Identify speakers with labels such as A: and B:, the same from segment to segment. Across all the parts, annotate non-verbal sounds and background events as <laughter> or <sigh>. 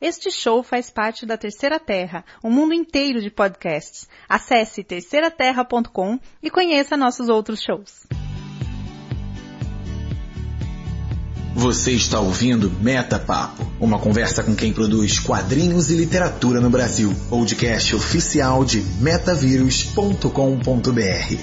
A: Este show faz parte da Terceira Terra, um mundo inteiro de podcasts. Acesse terceiraterra.com e conheça nossos outros shows.
B: Você está ouvindo Meta Papo, uma conversa com quem produz quadrinhos e literatura no Brasil. Podcast oficial de metavírus.com.br.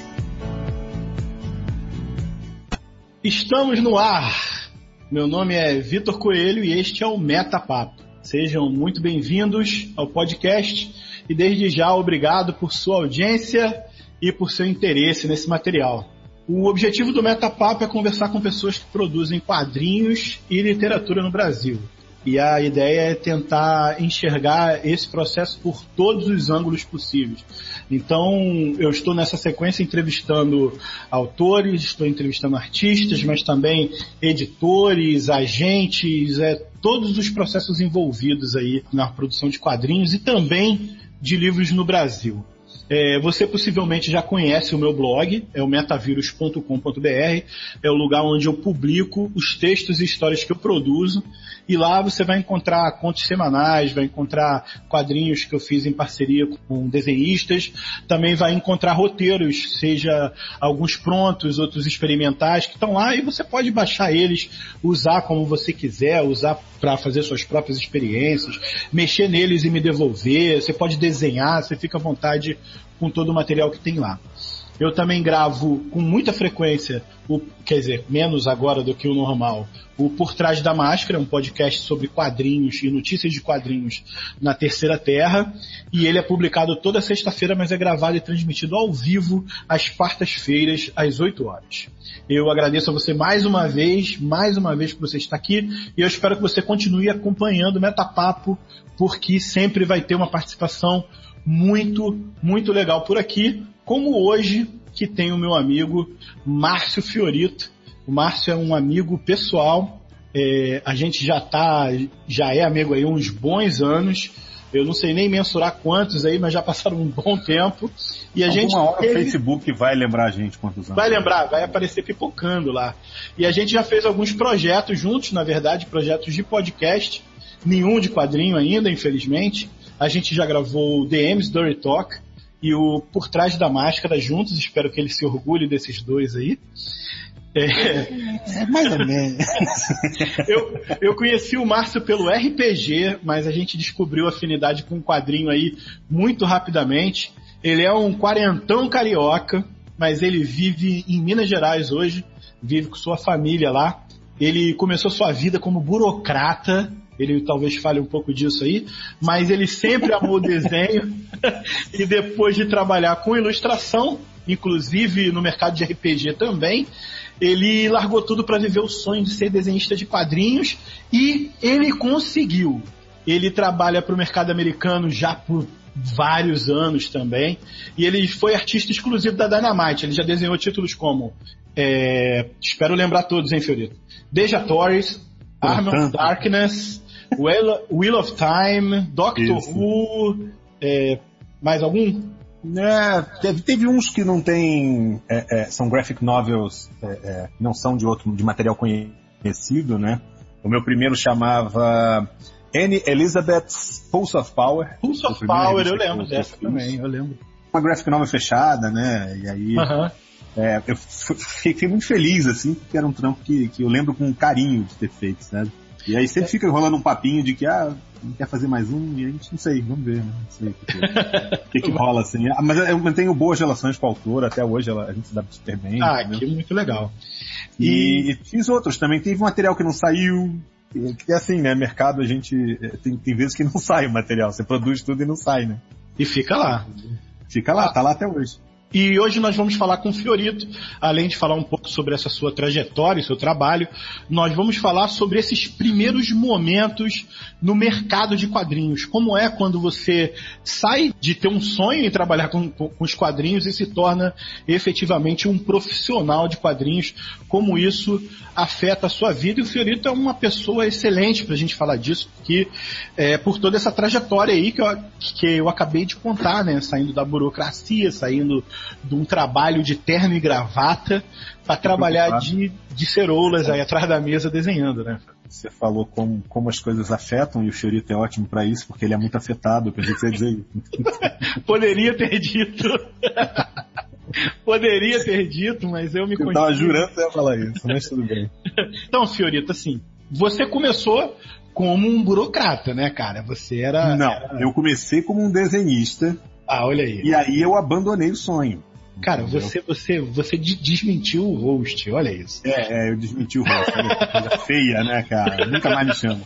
C: Estamos no ar. Meu nome é Vitor Coelho e este é o Meta Papo. Sejam muito bem-vindos ao podcast e desde já obrigado por sua audiência e por seu interesse nesse material. O objetivo do Metapapo é conversar com pessoas que produzem quadrinhos e literatura no Brasil. E a ideia é tentar enxergar esse processo por todos os ângulos possíveis. Então, eu estou nessa sequência entrevistando autores, estou entrevistando artistas, mas também editores, agentes, é, todos os processos envolvidos aí na produção de quadrinhos e também de livros no Brasil. É, você possivelmente já conhece o meu blog, é o metavírus.com.br, é o lugar onde eu publico os textos e histórias que eu produzo, e lá você vai encontrar contos semanais, vai encontrar quadrinhos que eu fiz em parceria com desenhistas, também vai encontrar roteiros, seja alguns prontos, outros experimentais, que estão lá e você pode baixar eles, usar como você quiser, usar para fazer suas próprias experiências, mexer neles e me devolver, você pode desenhar, você fica à vontade com todo o material que tem lá. Eu também gravo com muita frequência, o, quer dizer, menos agora do que o normal, o Por Trás da Máscara, um podcast sobre quadrinhos e notícias de quadrinhos na Terceira Terra. E ele é publicado toda sexta-feira, mas é gravado e transmitido ao vivo às quartas-feiras, às 8 horas. Eu agradeço a você mais uma vez, mais uma vez que você está aqui, e eu espero que você continue acompanhando o Metapapo, porque sempre vai ter uma participação muito, muito legal por aqui, como hoje que tem o meu amigo Márcio Fiorito. O Márcio é um amigo pessoal, é, a gente já tá, já é amigo aí uns bons anos. Eu não sei nem mensurar quantos aí, mas já passaram um bom tempo. E a
D: Alguma
C: gente
D: hora
C: teve...
D: o Facebook vai lembrar a gente quantos anos.
C: Vai lembrar, vai aparecer pipocando lá. E a gente já fez alguns projetos juntos, na verdade, projetos de podcast. Nenhum de quadrinho ainda, infelizmente. A gente já gravou o DMs Dirty Talk e o Por Trás da Máscara juntos. Espero que ele se orgulhe desses dois aí. É...
D: É mais ou menos. <laughs>
C: eu, eu conheci o Márcio pelo RPG, mas a gente descobriu afinidade com um quadrinho aí muito rapidamente. Ele é um quarentão carioca, mas ele vive em Minas Gerais hoje, vive com sua família lá. Ele começou sua vida como burocrata, ele talvez fale um pouco disso aí, mas ele sempre amou o desenho <laughs> e depois de trabalhar com ilustração, inclusive no mercado de RPG também, ele largou tudo para viver o sonho de ser desenhista de quadrinhos e ele conseguiu. Ele trabalha para o mercado americano já por vários anos também. E ele foi artista exclusivo da Dynamite. Ele já desenhou títulos como. É, espero lembrar todos, hein, Fiorito? Deja Torres, Arm of Darkness, Wheel, Wheel of Time, Doctor
D: Isso.
C: Who. é, mais algum?
D: É, teve, teve uns que não tem. é, é, são graphic novels, é, é, não são de outro de material conhecido, né? O meu primeiro chamava Anne Elizabeth's Pulse of Power.
C: Pulse of Power, eu lembro dessa também, eu lembro.
D: Uma graphic novel fechada, né? E aí
C: Aham.
D: é, eu fiquei muito feliz, assim, porque era um trampo que, que eu lembro com carinho de ter feito, sabe? E aí sempre fica rolando um papinho de que, ah, não quer fazer mais um, e a gente não sei, vamos ver, né? Não sei o que, que, <laughs> que rola, assim. Ah, Mas eu mantenho boas relações com a autora, até hoje ela, a gente se dá super bem.
C: Ah,
D: entendeu?
C: que muito legal.
D: E, e fiz outros também. Teve material que não saiu. Que é assim, né? Mercado a gente. eh, Tem, tem vezes que não <laughs> sai o material. Você produz tudo e não sai, né?
C: E fica lá.
D: Fica lá, tá lá até hoje.
C: E hoje nós vamos falar com o Fiorito, além de falar um pouco sobre essa sua trajetória e seu trabalho, nós vamos falar sobre esses primeiros momentos no mercado de quadrinhos. Como é quando você sai de ter um sonho em trabalhar com, com- com os quadrinhos e se torna efetivamente um profissional de quadrinhos, como isso afeta a sua vida. E o Fiorito é uma pessoa excelente para a gente falar disso, porque é, por toda essa trajetória aí que eu, que eu acabei de contar, né? Saindo da burocracia, saindo de um trabalho de terno e gravata para trabalhar de, de ceroulas aí atrás da mesa desenhando, né?
D: você falou como, como as coisas afetam e o Fiorito é ótimo para isso, porque ele é muito afetado. Eu pensei que você ia dizer isso. <laughs>
C: Poderia ter dito. <laughs> Poderia ter dito, mas eu me
D: Eu tava jurando que ia falar isso, mas tudo bem. <laughs>
C: Então, Fiorito, assim, você começou como um burocrata, né, cara? Você era.
D: Não,
C: era-
D: eu comecei como um desenhista
C: Ah, olha aí.
D: e aí eu abandonei o sonho.
C: Cara,
D: Entendeu?
C: você, você, você de- desmentiu o host, olha isso.
D: É, é, eu desmenti o que coisa <laughs> feia, né, cara? Nunca mais me chama.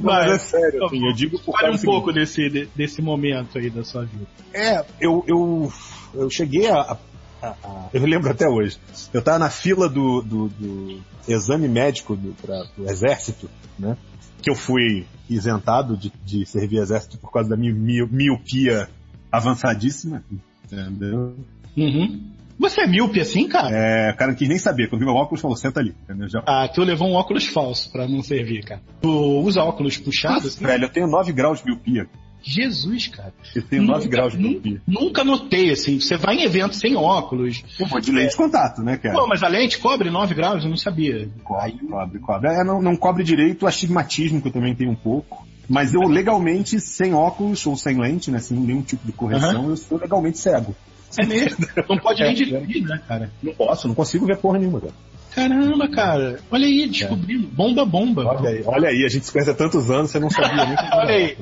C: Vai,
D: Mas é sério, assim, eu digo por
C: Fale
D: causa
C: um
D: seguinte,
C: pouco desse, de- desse momento aí da sua vida.
D: É, eu, eu, eu cheguei a, a- a- Eu lembro até hoje. Eu tava na fila do, do, do exame médico do, pra, do exército, né? Que eu fui isentado de, de servir exército por causa da minha mio- miopia avançadíssima. Entendeu?
C: Uhum. Você é míope assim, cara?
D: É, o cara não quis nem saber. Quando viu meu óculos, falou, senta ali. Entendeu? Já...
C: Ah, tu levou um óculos falso pra não servir, cara. Tu usa óculos puxados? assim?
D: Velho, eu tenho 9 graus de miopia.
C: Jesus, cara.
D: Eu tenho 9
C: Nunca-
D: graus de miopia.
C: Nunca notei, assim. Você vai em evento sem óculos.
D: Eu vou de lente de contato, né, cara?
C: Pô, mas a lente cobre 9 graus? Eu não sabia.
D: Cobre, cobre, cobre. É, não, não cobre direito o astigmatismo, que eu também tenho um pouco. Mas eu legalmente, sem óculos ou sem lente, né, sem nenhum tipo de correção, eu sou legalmente cego.
C: É mesmo. Não pode nem <laughs>
D: É,
C: dirigir, né, cara?
D: Não posso, não consigo ver porra nenhuma, cara.
C: Caramba, cara. Olha aí, descobrindo. Bomba, bomba.
D: Olha aí, olha aí, a gente se conhece há tantos anos, você não sabia nem <laughs>
C: Olha aí.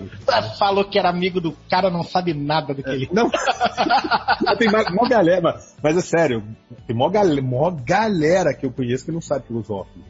C: Falou que era amigo do cara, não sabe nada do que ele.
D: Não, <laughs> tem mó, galera, mas, mas é sério, tem mó, gal, mó galera que eu conheço que não sabe que usa óculos.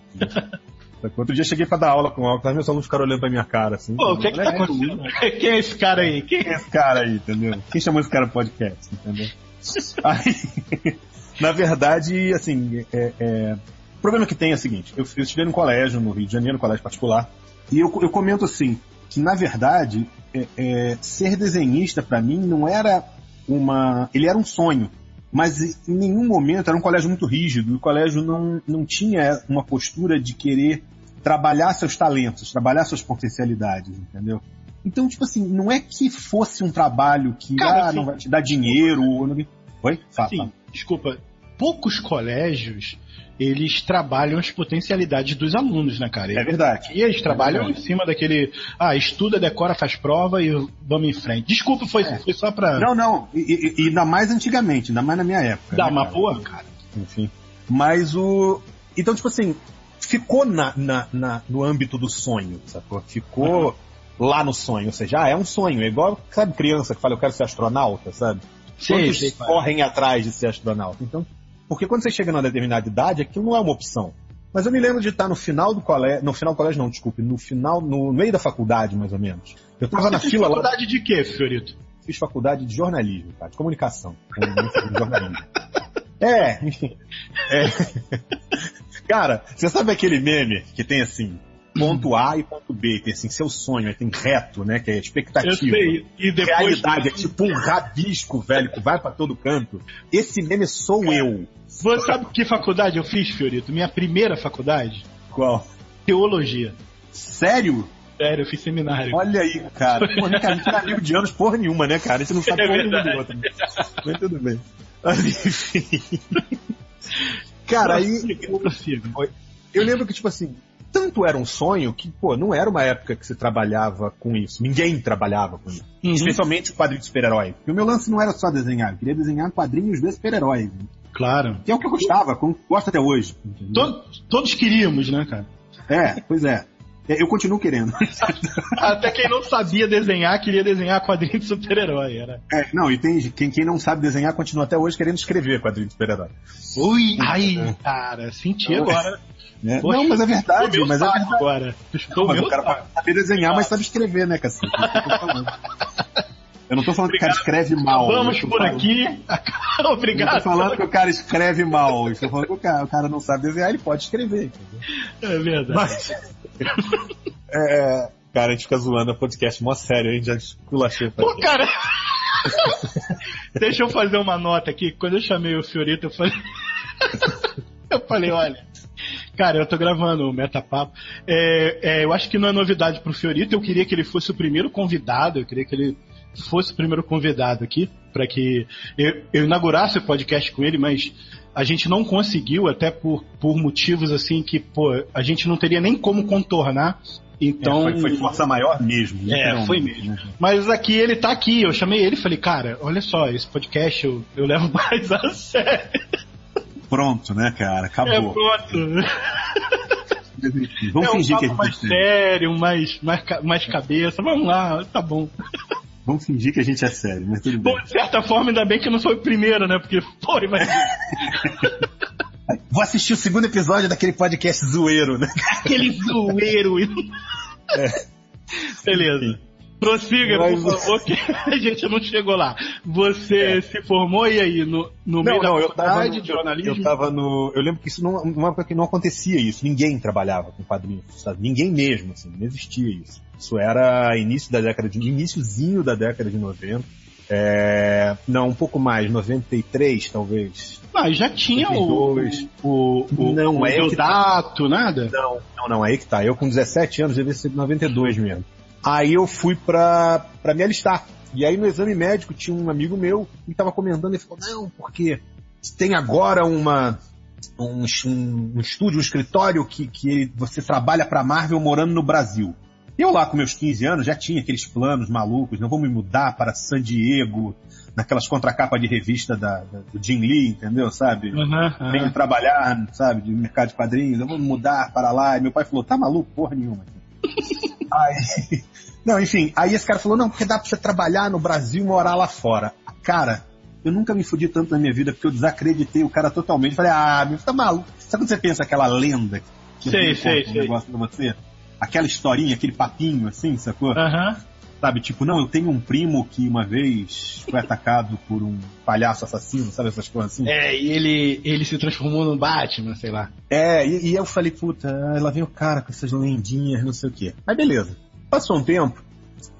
D: Outro dia cheguei pra dar aula com óculos, meus alunos ficaram olhando pra minha cara, assim.
C: Pô, o que é que tá
D: Olha,
C: acontecendo? <laughs> Quem é esse cara aí? Quem
D: Quem é esse cara aí, entendeu? Quem chamou esse cara podcast, entendeu? <laughs> Aí, <laughs> na verdade, assim, é, é, o problema que tem é o seguinte, eu, eu estive no colégio, no Rio de Janeiro, no colégio particular, e eu, eu comento assim, que na verdade, é, é, ser desenhista pra mim não era uma... ele era um sonho, mas em nenhum momento era um colégio muito rígido, e o colégio não, não tinha uma postura de querer trabalhar seus talentos, trabalhar suas potencialidades, entendeu? Então, tipo assim, não é que fosse um trabalho que
C: Cara,
D: ah,
C: assim-
D: não vai te dar dinheiro ou não... Oi? Fala,
C: Sim,
D: fala.
C: desculpa. Poucos colégios, eles trabalham as potencialidades dos alunos, né, cara?
D: É verdade.
C: E eles trabalham
D: É
C: em cima daquele, ah, estuda, decora, faz prova e vamos em frente. Desculpa, foi, foi só pra
D: É. Não, não, e, e- ainda mais antigamente, ainda mais na minha época.
C: dar
D: né,
C: uma
D: cara?
C: porra, cara.
D: Enfim. Mas o. Então, tipo assim, ficou na, na, na- no âmbito do sonho, sacou? Ficou lá no sonho. Ou seja, ah, é um sonho. É igual, sabe, criança que fala, eu quero ser astronauta, sabe? Quantos
C: sei, cara.
D: correm atrás de ser astronauta? Então, porque quando você chega numa determinada idade, aquilo não é uma opção. Mas eu me lembro de estar no final do colégio, no final do colégio não, desculpe, no final, no meio da faculdade, mais ou menos. Eu tava na fila lá,
C: faculdade de quê, Fiorito?
D: fiz faculdade de jornalismo, cara, de comunicação. de jornalismo. <laughs> É, enfim. É. <laughs> Cara, você sabe aquele meme que tem assim, ponto A e ponto B, tem assim, seu sonho, aí tem reto, né, que é expectativa.
C: Eu sei. E depois.
D: Realidade, é tipo um rabisco, velho, que vai pra todo canto. Esse meme sou eu.
C: Você sabe que faculdade eu fiz, Fiorito? Minha primeira faculdade?
D: Qual?
C: Teologia.
D: Sério?
C: Sério, eu fiz seminário.
D: Olha aí, cara. <laughs> Pô, né, cara, a gente não é amigo de anos porra nenhuma, né, cara? A gente não sabe
C: É
D: porra nenhuma do
C: verdade.
D: outro. né? Mas tudo bem. Enfim. Cara, aí eu lembro que, tipo assim, tanto era um sonho que, pô, não era uma época que se trabalhava com isso. Ninguém trabalhava com isso.
C: Uhum.
D: Especialmente o quadrinho de super-herói. Porque o meu lance não era só desenhar, eu queria desenhar quadrinhos de super-heróis.
C: Claro.
D: Que é o que eu gostava, como gosto até hoje.
C: Todos, todos queríamos, né, cara?
D: É, pois é. É, Eu continuo querendo. <laughs>
C: Até quem não sabia desenhar, queria desenhar quadrinho de super-herói. Era.
D: É, não, e tem quem, quem não sabe desenhar continua até hoje querendo escrever quadrinho de super-herói.
C: Ui, ai, cara, senti agora.
D: né?
C: Poxa,
D: Não, mas é verdade, mas é verdade.
C: agora. Tu escutou o
D: Mas
C: meu
D: o cara saber desenhar, mas sabe escrever, né, cacete? <laughs> É eu não tô falando que o cara escreve mal.
C: Vamos por
D: falando-
C: aqui. <laughs>
D: Eu não
C: Obrigado.
D: tô falando que o cara escreve mal. Eu tô falando que o cara, o cara não sabe desenhar, ele pode escrever. Entendeu?
C: É verdade.
D: Mas. <laughs> é, cara, a gente fica zoando o podcast mó sério, a gente já esculachei.
C: Pô, cara. <laughs> Deixa eu fazer uma nota aqui. Quando eu chamei o Fiorito, eu falei. eu falei, olha. Cara, eu tô gravando o Metapapo. É, é, eu acho que não é novidade pro Fiorito. Eu queria que ele fosse o primeiro convidado. Eu queria que ele fosse o primeiro convidado aqui. para que eu, eu inaugurasse o podcast com ele, mas a gente não conseguiu, até por, por motivos assim que, pô, a gente não teria nem como contornar. Então.
D: É, foi, foi, força maior mesmo.
C: É, foi mesmo. Mas aqui ele tá aqui, eu chamei ele e falei, cara, olha só, esse podcast eu, eu levo <laughs> mais a sério.
D: Pronto, né, cara? Acabou.
C: É pronto.
D: Vamos
C: é um
D: fingir que a gente
C: mais sério, mais, mais, mais cabeça. Vamos lá, tá bom.
D: Vamos fingir que a gente é sério, mas tudo bem.
C: Bom, de certa forma, ainda bem que não foi o primeiro, né? Porque, pô, imagina. <laughs>
D: Vou assistir o segundo episódio daquele podcast zoeiro, né?
C: Aquele zoeiro. <laughs> É. Beleza. Prossiga, Mas... por favor, que a gente não chegou lá. Você é. se formou e aí, no, no
D: não,
C: meio
D: não,
C: da
D: faculdade
C: de jornalismo?
D: Eu tava no. Eu lembro que isso não, numa época que não acontecia isso. Ninguém trabalhava com quadrinhos, sabe? Ninguém mesmo, assim, não existia isso. Isso era início da década de. iníciozinho da década de 90. É, não, um pouco mais, 93 talvez.
C: Ah, já tinha 92. o, o, o,
D: não,
C: o
D: é
C: Deodato, nada?
D: Não, não, não, aí que tá. Eu com 17 anos devia ser 92 mesmo. Aí eu fui pra, pra me alistar. E aí no exame médico tinha um amigo meu que estava comentando e falou, não, porque tem agora uma, um, um, um estúdio, um escritório que, que você trabalha pra Marvel morando no Brasil. Eu lá com meus 15 anos já tinha aqueles planos malucos, não vou me mudar para San Diego, naquelas contracapas de revista da, da, do Jim Lee, entendeu? Sabe?
C: Uhum, uhum.
D: Venho trabalhar, sabe, de mercado de quadrinhos, eu vou me mudar para lá. E meu pai falou, tá maluco? Porra nenhuma. <laughs> aí, não, enfim, aí esse cara falou, não, porque dá pra você trabalhar no Brasil e morar lá fora. Cara, eu nunca me fudi tanto na minha vida porque eu desacreditei o cara totalmente. Falei, ah, meu, tá maluco. Sabe quando você pensa aquela lenda
C: que sei, sei,
D: um
C: sei.
D: negócio pra você? Aquela historinha, aquele papinho assim, sacou?
C: Aham.
D: Sabe, tipo, não, eu tenho um primo que uma vez foi <laughs> atacado por um palhaço assassino, sabe essas coisas assim?
C: É, e ele, ele se transformou no Batman, sei lá.
D: É, e, e eu falei, puta, lá vem o cara com essas lendinhas, não sei o quê. Mas beleza. Passou um tempo,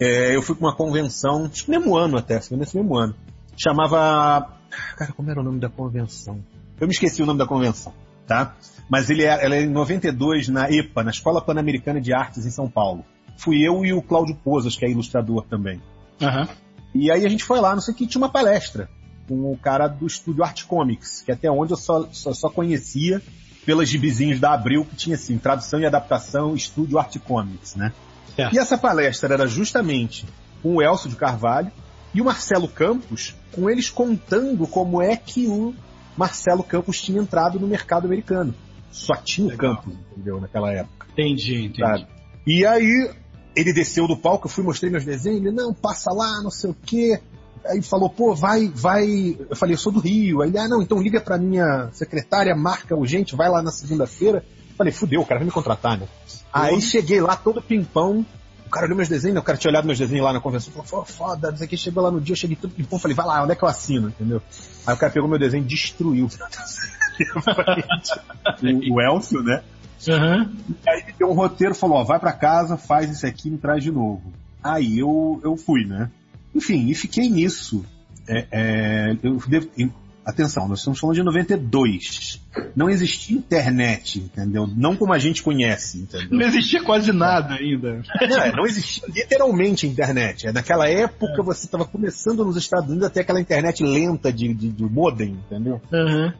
D: é, eu fui pra uma convenção, acho que mesmo ano até, foi nesse mesmo ano. Chamava. Cara, como era o nome da convenção? Eu me esqueci o nome da convenção, tá? Mas ele era, ela era em 92 na EPA, na Escola Pan-Americana de Artes em São Paulo. Fui eu e o Cláudio Pozas, que é ilustrador também.
C: Aham.
D: E aí a gente foi lá, não sei o que, tinha uma palestra com o cara do estúdio Art Comics, que até onde eu só, só, só conhecia pelas gibizinhos da Abril, que tinha assim, tradução e adaptação, estúdio Art Comics, né?
C: Certo.
D: E essa palestra era justamente com o Elcio de Carvalho e o Marcelo Campos, com eles contando como é que o Marcelo Campos tinha entrado no mercado americano. Só tinha o. Campos, entendeu, naquela época.
C: Entendi, entendi.
D: Sabe? E aí, ele desceu do palco, eu fui, mostrei meus desenhos, ele, não, passa lá, não sei o quê. Aí falou, pô, vai, vai. Eu falei, eu sou do Rio. Aí ele, ah, não, então liga pra minha secretária, marca urgente, vai lá na segunda-feira. Falei, fudeu, o cara vai me contratar, né? Aí cheguei lá todo pimpão. O cara olhou meus desenhos, né? o cara tinha olhado meus desenhos lá na convenção, falou, "Pô, foda, não sei o que, chegou lá no dia, eu cheguei todo pimpão, falei, vai lá, onde é que eu assino, entendeu? Aí o cara pegou meu desenho e destruiu. <laughs> o, o Elcio, né? E aí ele deu um roteiro, falou, ó, vai pra casa, faz isso aqui e me traz de novo. Aí eu, eu fui, né? Enfim, e fiquei nisso. É, é, eu devo, atenção, nós estamos falando de 92. Não existia internet, entendeu? Não como a gente conhece, entendeu?
C: Não existia quase nada ainda.
D: Não, é, não existia literalmente internet. É, naquela época você estava começando nos Estados Unidos a ter aquela internet lenta de, de, de modem, entendeu?
C: Aham.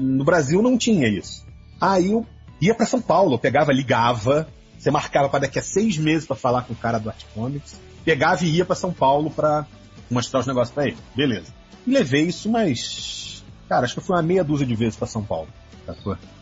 D: No Brasil não tinha isso. Aí eu ia pra São Paulo, eu pegava, ligava, você marcava para daqui a seis meses para falar com o cara do Art Comics, pegava e ia pra São Paulo pra mostrar os negócios pra ele. Beleza. E levei isso, mas. Cara, acho que foi uma meia dúzia de vezes pra São Paulo.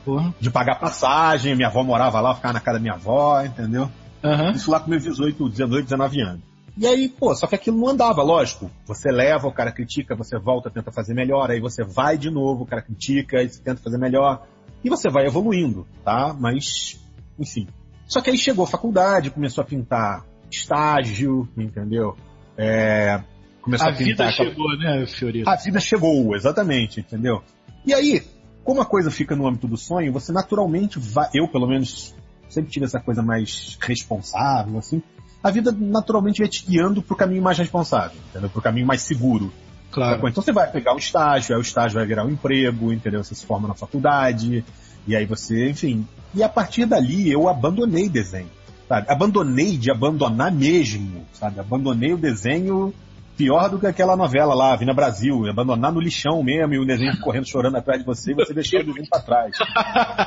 C: Porra.
D: De pagar passagem, minha avó morava lá, ficava na casa da minha avó, entendeu?
C: Aham.
D: Isso lá com meus 18, 18, 19 anos. E aí, pô, só que aquilo não andava, lógico. Você leva, o cara critica, você volta, tenta fazer melhor, aí você vai de novo, o cara critica, aí você tenta fazer melhor. E você vai evoluindo, tá? Mas, enfim. Só que aí chegou a faculdade, começou a pintar estágio, entendeu? É, começou
C: A
D: a, pintar.
C: vida
D: aquela-
C: chegou, né, Fiorito?
D: a vida chegou, exatamente, entendeu? E aí, como a coisa fica no âmbito do sonho, você naturalmente vai, eu pelo menos sempre tive essa coisa mais responsável, assim, a vida naturalmente vai te guiando pro caminho mais responsável, entendeu? Pro caminho mais seguro.
C: Claro.
D: Então você vai pegar um estágio, aí o estágio vai virar um emprego, entendeu? Você se forma na faculdade, e aí você, enfim. E a partir dali eu abandonei desenho, sabe? Abandonei de abandonar mesmo, sabe? Abandonei o desenho Pior do que aquela novela lá, Vina Brasil, abandonar no lixão mesmo e o desenho correndo chorando atrás de você e você deixou ele vindo pra trás.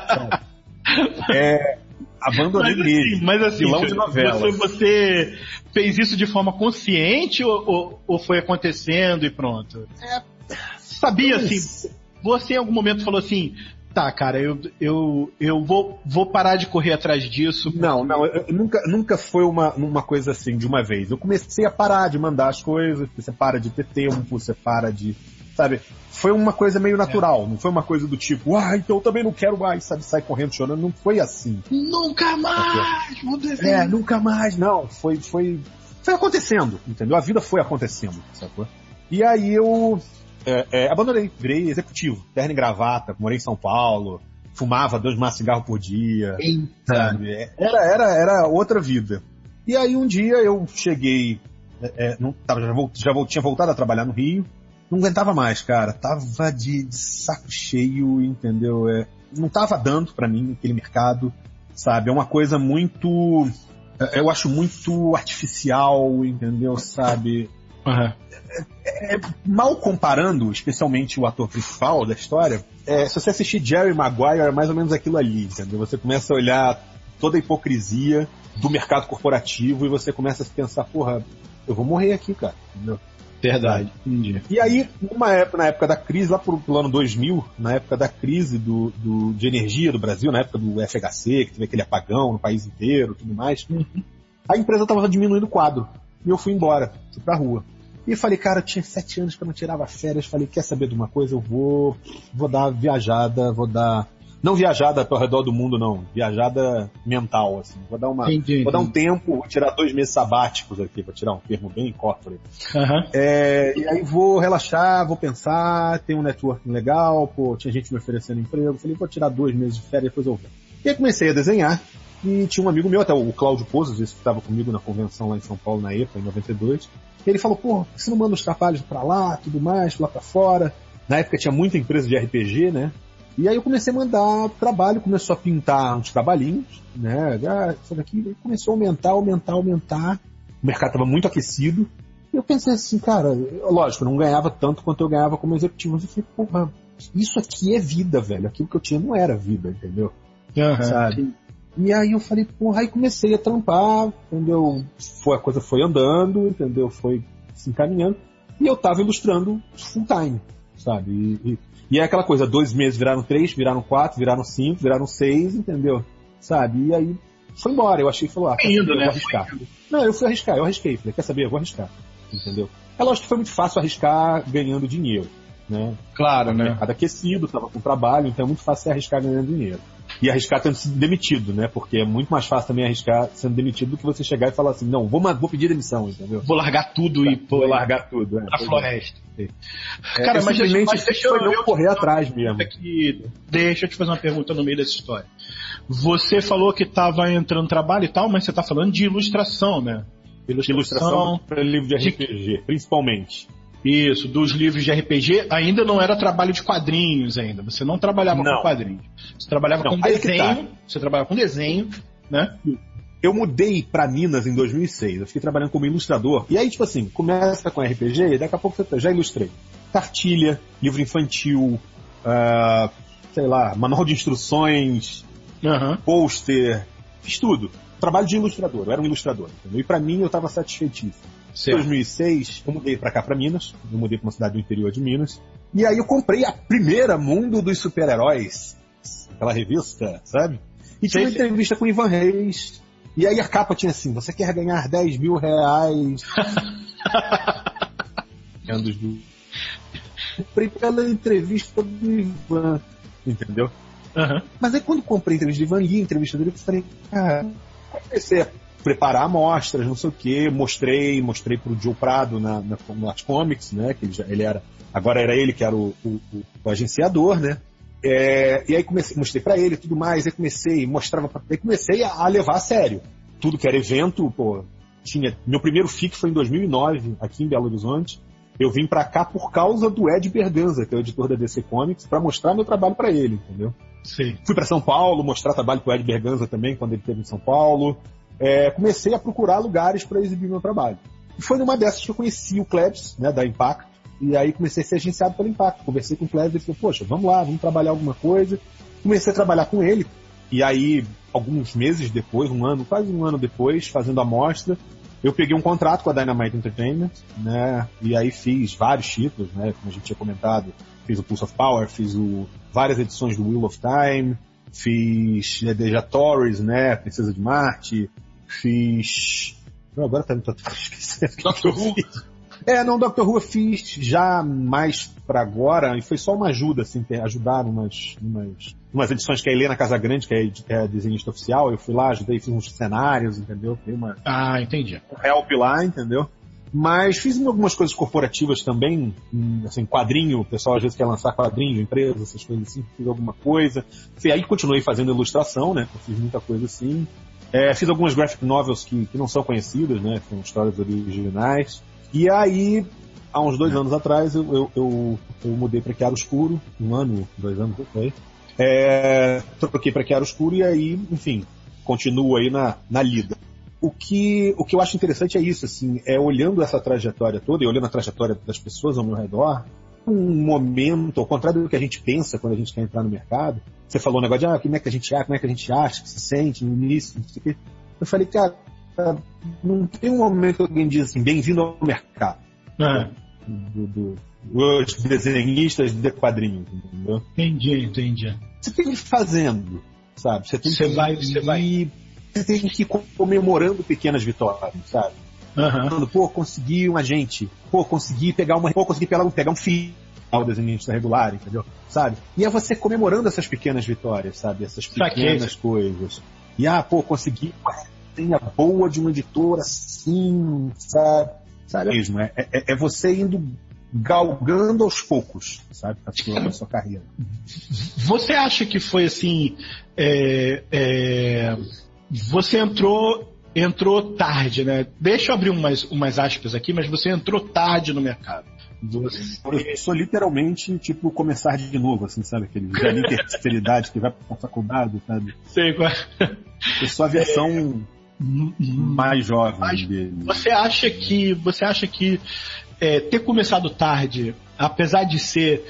D: Então, é, abandonei
C: Mas
D: mesmo.
C: assim, mas assim
D: vilão de novela.
C: Você, você fez isso de forma consciente ou, ou- ou foi acontecendo e pronto? Sabia assim, você em algum momento falou assim, tá, cara, eu, eu, eu vou, vou parar de correr atrás disso.
D: Não, não, eu- eu nunca, nunca foi uma, uma coisa assim de uma vez. Eu comecei a parar de mandar as coisas, você para de ter tempo, você para de. Sabe? Foi uma coisa meio natural, não foi uma coisa do tipo, ah, então eu também não quero mais, sabe? Sai correndo chorando, não foi assim.
C: Nunca mais vou desenhar.
D: É, nunca mais, não. Foi, foi, foi acontecendo, entendeu? A vida foi acontecendo, sacou? E aí eu é, é, abandonei, virei executivo, terno e gravata, morei em São Paulo, fumava dois maços de cigarro por dia, sabe? É, Era, era, era outra vida. E aí um dia eu cheguei, é, é, não, tava, já, já vol- tinha voltado a trabalhar no Rio, não aguentava mais, cara. Tava de, de saco cheio, entendeu? É, não tava dando pra mim aquele mercado, sabe? É uma coisa muito, é, eu acho muito artificial, entendeu? Sabe?
C: Aham.
D: mal comparando, especialmente o ator principal da história, é, se você assistir Jerry Maguire, é mais ou menos aquilo ali, entendeu? Você começa a olhar toda a hipocrisia do mercado corporativo e você começa a se pensar, porra, eu vou morrer aqui, cara, entendeu?
C: Verdade, entendi.
D: E aí, numa época, na época da crise, lá pro, pro ano 2000, na época da crise do, do- de energia do Brasil, na época do FHC, que teve aquele apagão no país inteiro tudo mais, a empresa estava diminuindo o quadro. E eu fui embora, fui pra rua. E falei, cara, tinha sete anos que eu não tirava férias. Falei, quer saber de uma coisa? Eu vou, vou dar viajada, vou dar. Não viajada ao redor do mundo, não. Viajada mental, assim. Vou dar uma.
C: Entendi,
D: Vou dar um
C: entendi.
D: tempo, vou tirar dois meses sabáticos aqui, vou tirar um termo bem corporate.
C: Aham.
D: É, e aí vou relaxar, vou pensar, tem um networking legal, pô, tinha gente me oferecendo emprego, falei, vou tirar dois meses de férias, depois eu vou. E aí comecei a desenhar, e tinha um amigo meu, até o Cláudio Pozos, esse que estava comigo na convenção lá em São Paulo, na EPA, em 92, e ele falou, pô, por que você não manda os trabalhos pra lá, tudo mais, lá pra fora? Na época tinha muita empresa de RPG, né? E aí eu comecei a mandar trabalho, começou a pintar uns trabalhinhos, né? Ah, isso daqui começou a aumentar, aumentar, aumentar. O mercado estava muito aquecido. E eu pensei assim, cara, lógico, eu não ganhava tanto quanto eu ganhava como executivo. Mas eu falei, porra, isso aqui é vida, velho. Aquilo que eu tinha não era vida, entendeu?
C: Aham.
D: Sabe? E aí eu falei, porra, aí comecei a trampar, entendeu? Foi, a coisa foi andando, entendeu? Foi se encaminhando. E eu tava ilustrando full time, sabe? E, e, e é aquela coisa, dois meses viraram três, viraram quatro, viraram cinco, viraram seis, entendeu? Sabe? E aí foi embora. Eu achei falou, ah, quer saber, eu
C: né?
D: vou arriscar. Não, eu fui arriscar, eu arrisquei. Falei, quer saber, eu vou arriscar. Entendeu? É lógico que foi muito fácil arriscar ganhando dinheiro, né?
C: Claro, né?
D: mercado aquecido, tava com trabalho, então é muito fácil você arriscar ganhando dinheiro. E arriscar tendo sido demitido, né? Porque é muito mais fácil também arriscar sendo demitido do que você chegar e falar assim, não, vou, vou pedir demissão, entendeu?
C: Vou largar tudo e pô,
D: Vou largar tudo. É, Pois é.
C: floresta.
D: É,
C: Cara,
D: eu
C: mas, mas deixa eu, eu-
D: correr atrás mesmo.
C: Aqui, deixa eu te fazer uma pergunta no meio dessa história. Você falou que estava entrando trabalho e tal, mas você está falando de ilustração, né?
D: Ilustração para livro de
C: de-
D: RPG, principalmente.
C: Isso, dos livros de RPG, ainda não era trabalho de quadrinhos ainda. Você não trabalhava
D: Não.
C: com quadrinhos. Você trabalhava
D: Não,
C: com
D: aí que
C: desenho,
D: tá.
C: você trabalhava com desenho, né?
D: Eu mudei para Minas em 2006. Eu fiquei trabalhando como ilustrador. E aí, tipo assim, começa com RPG e daqui a pouco você já ilustrei. Cartilha, livro infantil, ah, sei lá, manual de instruções,
C: Aham.
D: pôster, fiz tudo. Trabalho de ilustrador, eu era um ilustrador. Entendeu? E para mim eu estava satisfeitíssimo. Em
C: Certo.
D: 2006, eu mudei para cá, para Minas. Eu mudei para uma cidade do interior de Minas. E aí eu comprei a primeira Mundo dos Super-Heróis. Aquela revista, sabe? E tinha uma entrevista com o Ivan Reis. E aí a capa tinha assim, você quer ganhar 10 mil reais? <laughs> Anos do... Comprei pela entrevista do Ivan, entendeu?
C: Aham.
D: Mas aí quando comprei a entrevista do Ivan, li a entrevista dele, eu falei, cara, aí comecei a preparar amostras, não sei o que, mostrei, mostrei pro Joe Prado na, na, no Art Comics, né, que ele, já, ele era, agora era ele que era o, o, o- o agenciador, né, é, e aí comecei, mostrei pra ele e tudo mais, aí comecei, mostrava pra, aí comecei a, a levar a sério. Tudo que era evento, pô, tinha, meu primeiro FIC foi em 2009, aqui em Belo Horizonte, eu vim pra cá por causa do Ed Berganza, que é o editor da DC Comics, pra mostrar meu trabalho pra ele, entendeu?
C: Sei.
D: Fui para São Paulo mostrar trabalho com o Ed Berganza também, quando ele esteve em São Paulo. É, comecei a procurar lugares para exibir meu trabalho. E foi numa dessas que eu conheci o Klebs, né, da Impacto, e aí comecei a ser agenciado pelo Impacto. Conversei com o Klebs e ele falou, poxa, vamos lá, vamos trabalhar alguma coisa. Comecei a trabalhar com ele, e aí, alguns meses depois, um ano, quase um ano depois, fazendo a mostra, eu peguei um contrato com a Dynamite Entertainment, né? E aí fiz vários títulos, né? Como a gente tinha comentado, fiz o Pulse of Power, fiz o, várias edições do Wheel of Time, fiz né, Deja Torres, né? Princesa de Marte, fiz... Não, agora tá, tá, tá <laughs> esquecendo.
C: Doctor Who?
D: É, não, Doctor Who eu fiz já mais para agora, e foi só uma ajuda, assim, ajudar umas, umas, umas edições que a Helena Casagrande, que é, que é a desenhista oficial, eu fui lá, ajudei, fiz uns cenários, entendeu? Uma...
C: Ah, entendi.
D: Um help lá, entendeu? Mas fiz algumas coisas corporativas também, assim, quadrinho, o pessoal às vezes quer lançar quadrinho, empresa, essas coisas assim, fiz alguma coisa. E aí continuei fazendo ilustração, né? Eu fiz muita coisa assim. É, fiz algumas graphic novels que, que não são conhecidas, né? São histórias originais. E aí, há uns dois anos atrás, eu, eu, eu, eu mudei para Chiaro Escuro, um ano, dois anos, foi. É, troquei para Chiaro Escuro e aí, enfim, continuo aí na, na lida. O que, o que eu acho interessante é isso, assim, é olhando essa trajetória toda e olhando a trajetória das pessoas ao meu redor, um momento, ao contrário do que a gente pensa quando a gente quer entrar no mercado, você falou um negócio de, ah, como é que a gente acha, como é que a gente acha, que se sente no início, não sei o quê. Eu falei, cara, não tem um momento que alguém diz assim, bem-vindo ao mercado.
C: É.
D: Do, do, dos desenhistas de quadrinhos, entendeu?
C: Entendi, entendi.
D: Você tem que ir fazendo, sabe? Você tem
C: Você
D: que
C: vai-
D: ir,
C: você vai.
D: Você tem que ir comemorando pequenas vitórias, sabe? Falando, pô, consegui um agente, pô, consegui pegar uma, pô, consegui pegar, um- pegar um filho ao desenhista regular, entendeu? Sabe? E é você comemorando essas pequenas vitórias, sabe? Essas pequenas
C: Saquei.
D: coisas. E ah, pô, consegui uma resenha boa de uma editora assim, sabe? Sabe mesmo? É, é, é você indo galgando aos poucos, sabe? A sua, a sua carreira.
C: Você acha que foi assim? é, é, você entrou entrou tarde, né? Deixa eu abrir umas, umas aspas aqui, mas você entrou tarde no mercado. Você-
D: Eu sou literalmente, tipo, começar de novo, assim, sabe? Aquele velho terceira que vai pra faculdade, sabe?
C: sei qual-
D: Eu sou a versão mais jovem
C: Mas
D: dele.
C: Você acha que você acha que é, ter começado tarde, apesar de ser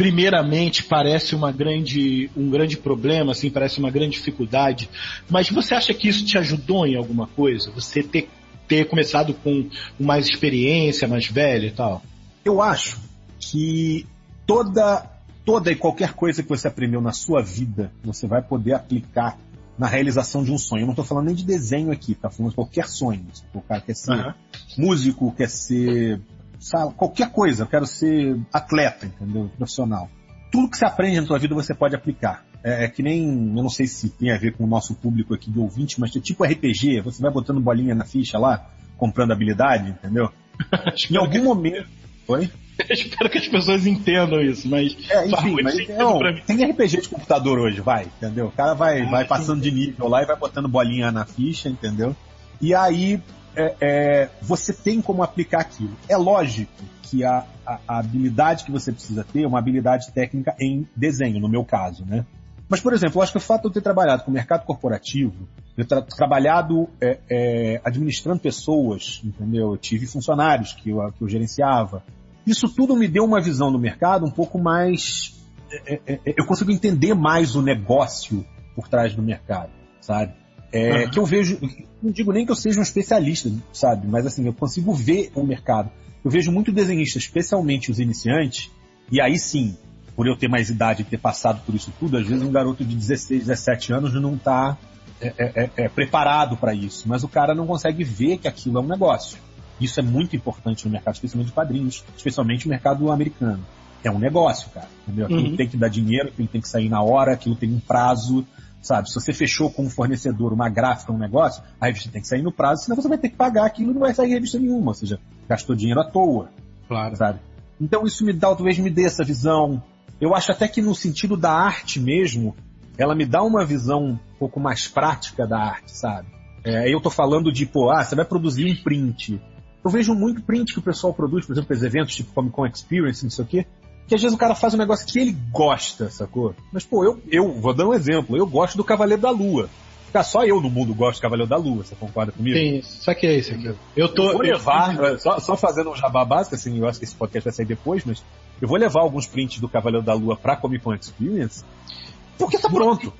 C: primeiramente parece uma grande um grande problema, assim, parece uma grande dificuldade, mas você acha que isso te ajudou em alguma coisa? Você ter ter começado com mais experiência, mais velho e tal?
D: Eu acho que toda, toda e qualquer coisa que você aprendeu na sua vida, você vai poder aplicar na realização de um sonho. Eu não estou falando nem de desenho aqui, tá falando de qualquer sonho. O cara quer ser
C: Aham.
D: músico, quer ser sabe, qualquer coisa, eu quero ser atleta, entendeu? Profissional. Tudo que você aprende na sua vida você pode aplicar. É, é que nem, eu não sei se tem a ver com o nosso público aqui de ouvinte, mas é tipo RPG, você vai botando bolinha na ficha lá, comprando habilidade, entendeu? <laughs> Em algum momento. Oi?
C: que, espero que as pessoas entendam isso, mas
D: É, enfim, mas não,
C: mim.
D: tem RPG de computador hoje, vai, entendeu? O cara vai,
C: Ah,
D: vai
C: sim.
D: passando de nível lá e vai botando bolinha na ficha, entendeu? E aí é, é, você tem como aplicar aquilo. É lógico que a, a- a habilidade que você precisa ter é uma habilidade técnica em desenho, no meu caso, né? Mas, por exemplo, eu acho que o fato de eu ter trabalhado com o mercado corporativo, eu ter trabalhado é, é, administrando pessoas, entendeu? Eu tive funcionários que eu, que eu gerenciava. Isso tudo me deu uma visão do mercado um pouco mais. é, é, é, eu consigo entender mais o negócio por trás do mercado, sabe? É,
C: Aham.
D: Que eu vejo. Não digo nem que eu seja um especialista, sabe? Mas assim, eu consigo ver o mercado. Eu vejo muito desenhista, especialmente os iniciantes, e aí sim, por eu ter mais idade e ter passado por isso tudo, às vezes um garoto de 16, 17 anos não está é, é, é, preparado para isso, mas o cara não consegue ver que aquilo é um negócio. Isso é muito importante no mercado, especialmente de quadrinhos, especialmente no mercado americano. É um negócio, cara. Entendeu? Aquilo
C: Uhum.
D: tem que dar dinheiro, aquilo tem que sair na hora, aquilo tem um prazo, sabe? Se você fechou com um fornecedor uma gráfica, um negócio, a revista tem que sair no prazo, senão você vai ter que pagar aquilo e não vai sair revista nenhuma, ou seja, gastou dinheiro à toa
C: Claro.
D: sabe? Então isso me dá, talvez me dê essa visão. Eu acho até que no sentido da arte mesmo, ela me dá uma visão um pouco mais prática da arte, sabe? É, eu tô falando de, pô, ah, você vai produzir um print. Eu vejo muito print que o pessoal produz, por exemplo, para eventos tipo Comic Con Experience, não sei o quê, que às vezes o cara faz um negócio que ele gosta, sacou? Mas, pô, eu, eu vou dar um exemplo. Eu gosto do Cavaleiro da Lua. Cara, só eu no mundo gosto de Cavaleiro da Lua, você concorda comigo?
C: Sim, só que é isso aqui. Eu tô.
D: Eu vou levar, eu... só, só, fazendo um jabá básico, assim, eu acho que esse podcast vai sair depois, mas eu vou levar alguns prints do Cavaleiro da Lua pra Comic Con Experience, porque tá pronto.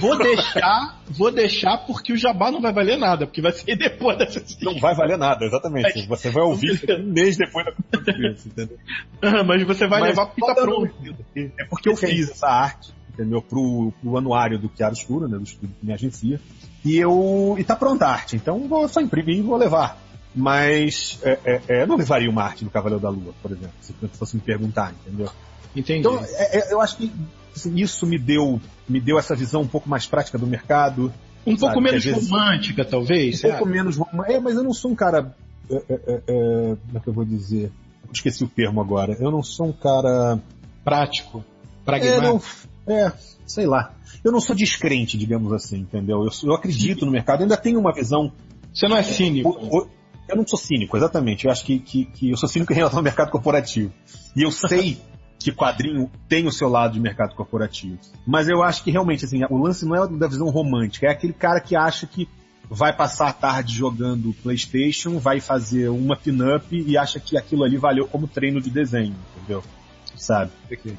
C: Vou deixar, vou deixar porque o jabá não vai valer nada, porque vai ser depois dessa
D: Não vai valer nada, exatamente. Você vai ouvir um mês depois da conferência, entendeu?
C: Mas você vai Mas levar porque tá pronto.
D: É porque eu fiz essa arte, entendeu? Pro, pro anuário do Chiaro Escuro, né? Do estúdio que me agencia. E eu. E tá pronta a arte. Então vou só imprimir e vou levar. Mas é, é, é, eu não levaria uma arte do Cavaleiro da Lua, por exemplo, se fosse me perguntar, entendeu?
C: Entendi.
D: Então, é, é, eu acho que isso me deu, me deu essa visão um pouco mais prática do mercado.
C: Um sabe? pouco menos vezes, romântica, talvez.
D: Um pouco menos romântica. É, mas eu não sou um cara. É, é, é, é, como é que eu vou dizer? Esqueci o termo agora. Eu não sou um cara.
C: Prático. Pragmático.
D: É, sei lá. Eu não sou descrente, digamos assim, entendeu? Eu, eu acredito no mercado, ainda tenho uma visão.
C: Você não é cínico.
D: Eu, eu não sou cínico, exatamente. Eu acho que, que, que eu sou cínico em relação ao mercado corporativo. E eu sei que quadrinho tem o seu lado de mercado corporativo. Mas eu acho que realmente, assim, o lance não é da visão romântica, é aquele cara que acha que vai passar a tarde jogando Playstation, vai fazer uma pin-up e acha que aquilo ali valeu como treino de desenho, entendeu? Sabe?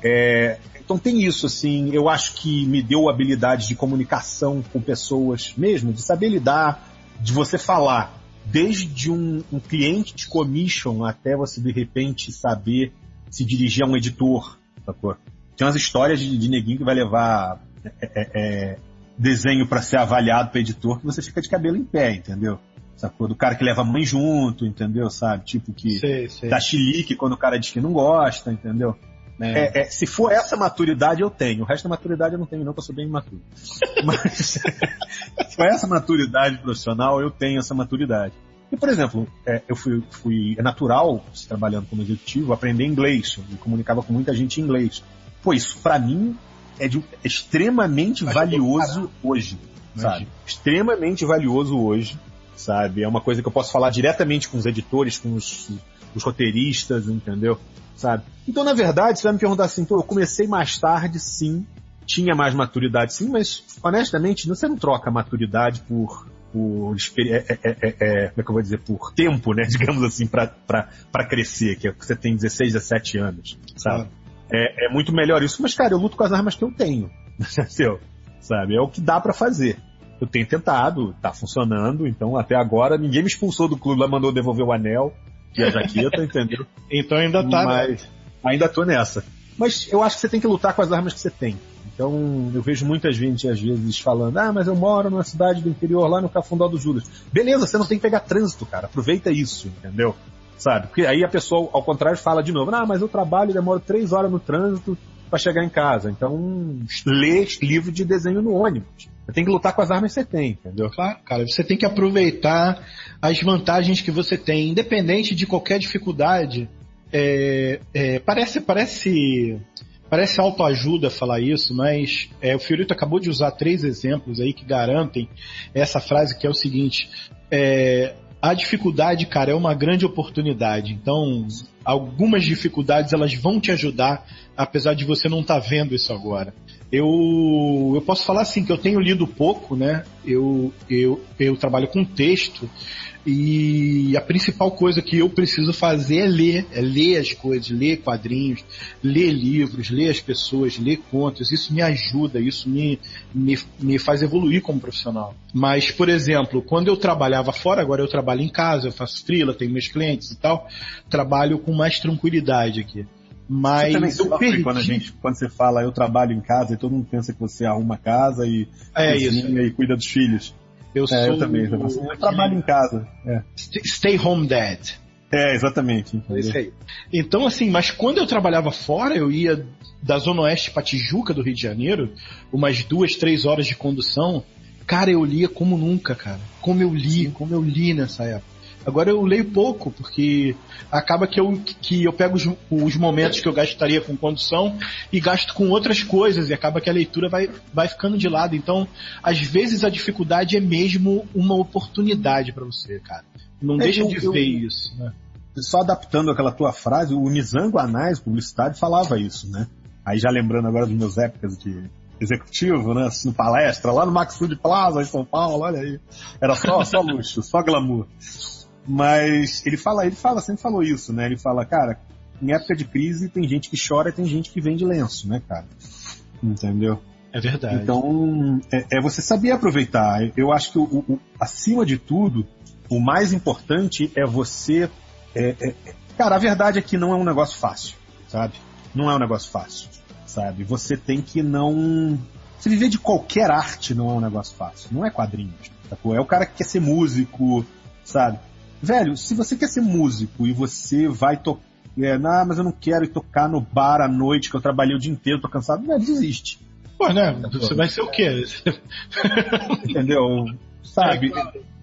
D: É, então tem isso, assim, eu acho que me deu habilidade de comunicação com pessoas mesmo, de saber lidar, de você falar, desde um, um cliente de commission até você de repente saber se dirigir a um editor, sacou? Tem umas histórias de, de neguinho que vai levar é, é, é desenho para ser avaliado para editor que você fica de cabelo em pé, entendeu? Sacou? Do cara que leva a mãe junto, entendeu? Sabe? Tipo que sei, sei. dá chilique quando o cara diz que não gosta, entendeu? É. É, é, se for essa maturidade, eu tenho. O resto da maturidade eu não tenho, não, porque eu sou bem imaturo. <laughs> Mas, <laughs> se for essa maturidade profissional, eu tenho essa maturidade. E, por exemplo, é, eu fui, fui, é natural, trabalhando como executivo, aprender inglês. Eu comunicava com muita gente em inglês. Pô, isso para mim é, de, é extremamente Mas valioso hoje, sabe? Extremamente valioso hoje, sabe? É uma coisa que eu posso falar diretamente com os editores, com os, os roteiristas, entendeu? Sabe? Então, na verdade, você vai me perguntar assim, pô, eu comecei mais tarde, sim, tinha mais maturidade, sim, mas honestamente, você não troca maturidade por por é, é, é, é, como é que eu vou dizer, por tempo, né, <laughs> digamos assim, para crescer, que é você tem 16, 17 anos, sabe? É, é, muito melhor isso, mas cara, eu luto com as armas que eu tenho, <laughs> entendeu? Sabe? É o que dá para fazer. Eu tenho tentado, tá funcionando, então até agora ninguém me expulsou do clube, lá mandou devolver o anel e a jaqueta, <laughs> entendeu?
C: Então ainda tá,
D: mas, né? Ainda tô nessa. Mas eu acho que você tem que lutar com as armas que você tem. Então, eu vejo muita gente, às vezes, falando, ah, mas eu moro numa cidade do interior, lá no Cafundó do Judas. Beleza, você não tem que pegar trânsito, cara. Aproveita isso, entendeu? Sabe? Porque aí a pessoa, ao contrário, fala de novo, ah, mas eu trabalho e demoro três horas no trânsito para chegar em casa. Então, lê livro de desenho no ônibus. Você tem que lutar com as armas que você tem, entendeu?
C: Claro, cara. Você tem que aproveitar as vantagens que você tem, independente de qualquer dificuldade. É, é, parece, parece Parece autoajuda falar isso, mas é, o Fiorito acabou de usar três exemplos aí que garantem essa frase que é o seguinte: é, a dificuldade, cara, é uma grande oportunidade. Então, algumas dificuldades elas vão te ajudar, apesar de você não estar tá vendo isso agora. Eu, eu posso falar assim que eu tenho lido pouco, né? Eu, eu, eu trabalho com texto e a principal coisa que eu preciso fazer é ler, é ler as coisas, ler quadrinhos, ler livros, ler as pessoas, ler contos. Isso me ajuda, isso me, me, me faz evoluir como profissional. Mas, por exemplo, quando eu trabalhava fora, agora eu trabalho em casa, eu faço freela, tenho meus clientes e tal, trabalho com mais tranquilidade aqui. Mas
D: você eu perdi... quando, a gente, quando você fala eu trabalho em casa e todo mundo pensa que você arruma casa e,
C: é isso.
D: e cuida dos filhos.
C: Eu é, sou.
D: Eu também. Eu, eu trabalho em casa. É.
C: Stay home dad.
D: É, exatamente.
C: É isso aí. Então, assim, mas quando eu trabalhava fora, eu ia da Zona Oeste para Tijuca, do Rio de Janeiro, umas duas, três horas de condução. Cara, eu lia como nunca, cara. Como eu li, Sim. como eu li nessa época. Agora eu leio pouco, porque acaba que eu, que eu pego os, os, momentos que eu gastaria com condução e gasto com outras coisas, e acaba que a leitura vai, vai ficando de lado. Então, às vezes a dificuldade é mesmo uma oportunidade para você, cara. Não é, deixa eu, de eu, ver isso, né?
D: Só adaptando aquela tua frase, o Nizango Anais, publicidade, falava isso, né? Aí já lembrando agora dos meus épocas de, executivo, né? Assistindo palestra lá no Max Food Plaza, em São Paulo, olha aí. Era só, só luxo, só glamour. Mas ele fala, ele fala, sempre falou isso, né? Ele fala, cara, em época de crise tem gente que chora e tem gente que vende lenço, né, cara? Entendeu?
C: É verdade.
D: Então, é, é você saber aproveitar. Eu acho que, o, o, acima de tudo, o mais importante é você. É, é, cara, a verdade é que não é um negócio fácil, sabe? Não é um negócio fácil, sabe? Você tem que não. Você viver de qualquer arte não é um negócio fácil. Não é quadrinhos. Sacou? É o cara que quer ser músico, sabe? Velho, se você quer ser músico e você vai tocar. É, não, mas eu não quero ir tocar no bar à noite que eu trabalhei o dia inteiro, tô cansado. Não, desiste.
C: Pô, né? Você vai ser o quê? <laughs>
D: Entendeu? Sabe?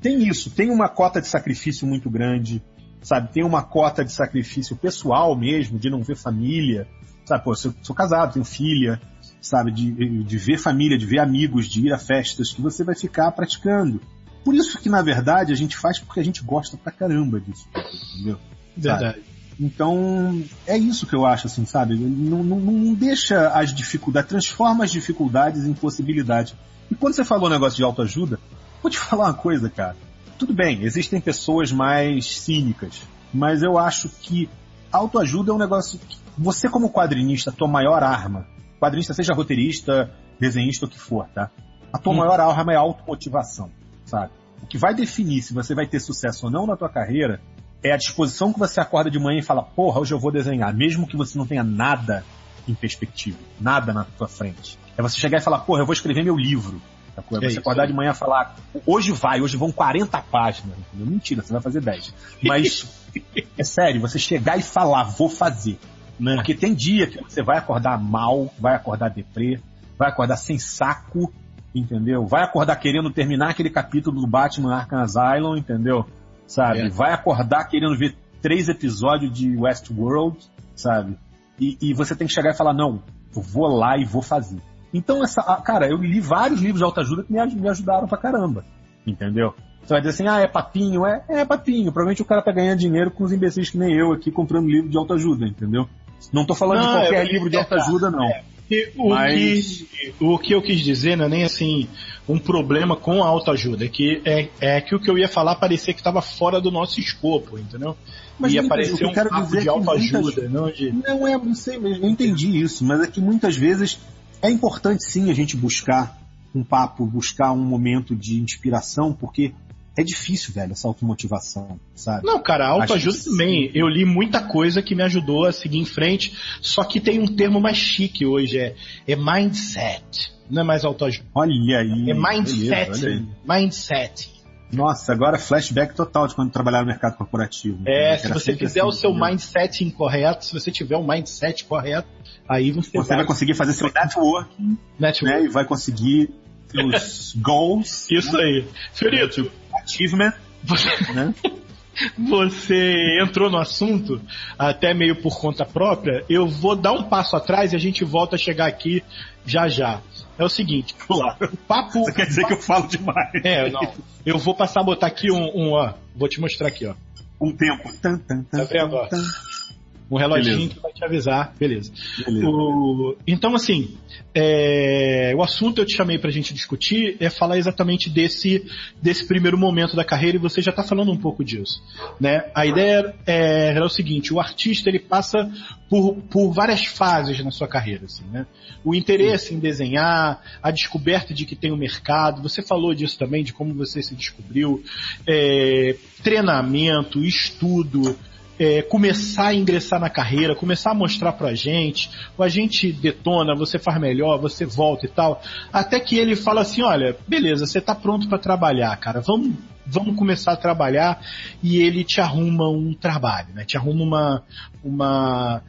D: Tem isso, tem uma cota de sacrifício muito grande, sabe? Tem uma cota de sacrifício pessoal mesmo, de não ver família, sabe? Pô, eu sou, sou casado, tenho filha, sabe? De, de ver família, de ver amigos, de ir a festas que você vai ficar praticando. Por isso que, na verdade, a gente faz porque a gente gosta pra caramba disso, entendeu?
C: Verdade. Sabe?
D: Então, é isso que eu acho, assim, sabe? Não, não, não deixa as dificuldades, transforma as dificuldades em possibilidade. E quando você falou negócio de autoajuda, vou te <laughs> falar uma coisa, cara. Tudo bem, existem pessoas mais cínicas, mas eu acho que autoajuda é um negócio que você como quadrinista, a tua maior arma, quadrinista seja roteirista, desenhista, o que for, tá? A tua hum. maior arma é a automotivação, sabe? O que vai definir se você vai ter sucesso ou não na tua carreira é a disposição que você acorda de manhã e fala, porra, hoje eu vou desenhar, mesmo que você não tenha nada em perspectiva, nada na tua frente. É você chegar e falar, porra, eu vou escrever meu livro. É você isso, acordar é. de manhã e falar, hoje vai, hoje vão 40 páginas. Entendeu? Mentira, você vai fazer 10. Mas, <laughs> é sério, você chegar e falar, vou fazer. Né? Porque tem dia que você vai acordar mal, vai acordar deprê, vai acordar sem saco, entendeu? Vai acordar querendo terminar aquele capítulo do Batman Arkham Asylum, entendeu? sabe? É. Vai acordar querendo ver três episódios de Westworld, sabe? E, e, você tem que chegar e falar, não, eu vou lá e vou fazer. Então, essa, cara, eu li vários livros de autoajuda que me, me ajudaram pra caramba, entendeu? Você vai dizer assim, ah, é papinho, é, é papinho. Provavelmente o cara tá ganhando dinheiro com os imbecis que nem eu aqui comprando livro de autoajuda, entendeu? Não tô falando não, de qualquer livro de autoajuda, não. É,
C: o, Mas... que, o que eu quis dizer não é nem assim um problema com a autoajuda, é que é, é que o que eu ia falar parecia que estava fora do nosso escopo, entendeu?
D: Mas ia parecer um papo de autoajuda, muitas... não de... Não é, não sei mesmo, eu entendi isso, mas é que muitas vezes é importante sim a gente buscar um papo, buscar um momento de inspiração, porque é difícil, velho, essa automotivação, sabe?
C: Não, cara, autoajuda também. Eu li muita coisa que me ajudou a seguir em frente, só que tem um termo mais chique hoje, é, é mindset. Não é mais autoajuda.
D: Olha aí.
C: É mindset. Beleza, aí. Mindset.
D: Nossa, agora flashback total de quando trabalhava no mercado corporativo.
C: É, se você fizer assim, o seu entendeu? mindset incorreto, se você tiver o mindset correto, aí você,
D: você vai... vai conseguir fazer seu networking, network. né? E vai conseguir os <laughs> goals.
C: Isso né? aí. Fiorito,
D: achievement.
C: Você, né? <laughs> você entrou no assunto até meio por conta própria. Eu vou dar um passo atrás e a gente volta a chegar aqui já já. É o seguinte,
D: lá. O papo. Você quer dizer que eu falo demais?
C: É, não. Eu vou passar a botar aqui um, um ó. Vou te mostrar aqui, ó.
D: Um tempo.
C: Tá vendo? Ó? Um reloginho Beleza. que vai te avisar. Beleza. Beleza. O... Então, assim, é... o assunto eu te chamei pra gente discutir é falar exatamente desse, desse primeiro momento da carreira e você já tá falando um pouco disso. Né? A ideia é, é o seguinte, o artista ele passa por, por várias fases na sua carreira. Assim, né? O interesse Sim. em desenhar, a descoberta de que tem o um mercado, você falou disso também, de como você se descobriu, é... treinamento, estudo, é, começar a ingressar na carreira, começar a mostrar pra gente, a gente detona, você faz melhor, você volta e tal, até que ele fala assim, olha, beleza, você tá pronto para trabalhar, cara, vamos, vamos começar a trabalhar. E ele te arruma um trabalho, né? Te arruma uma, uma,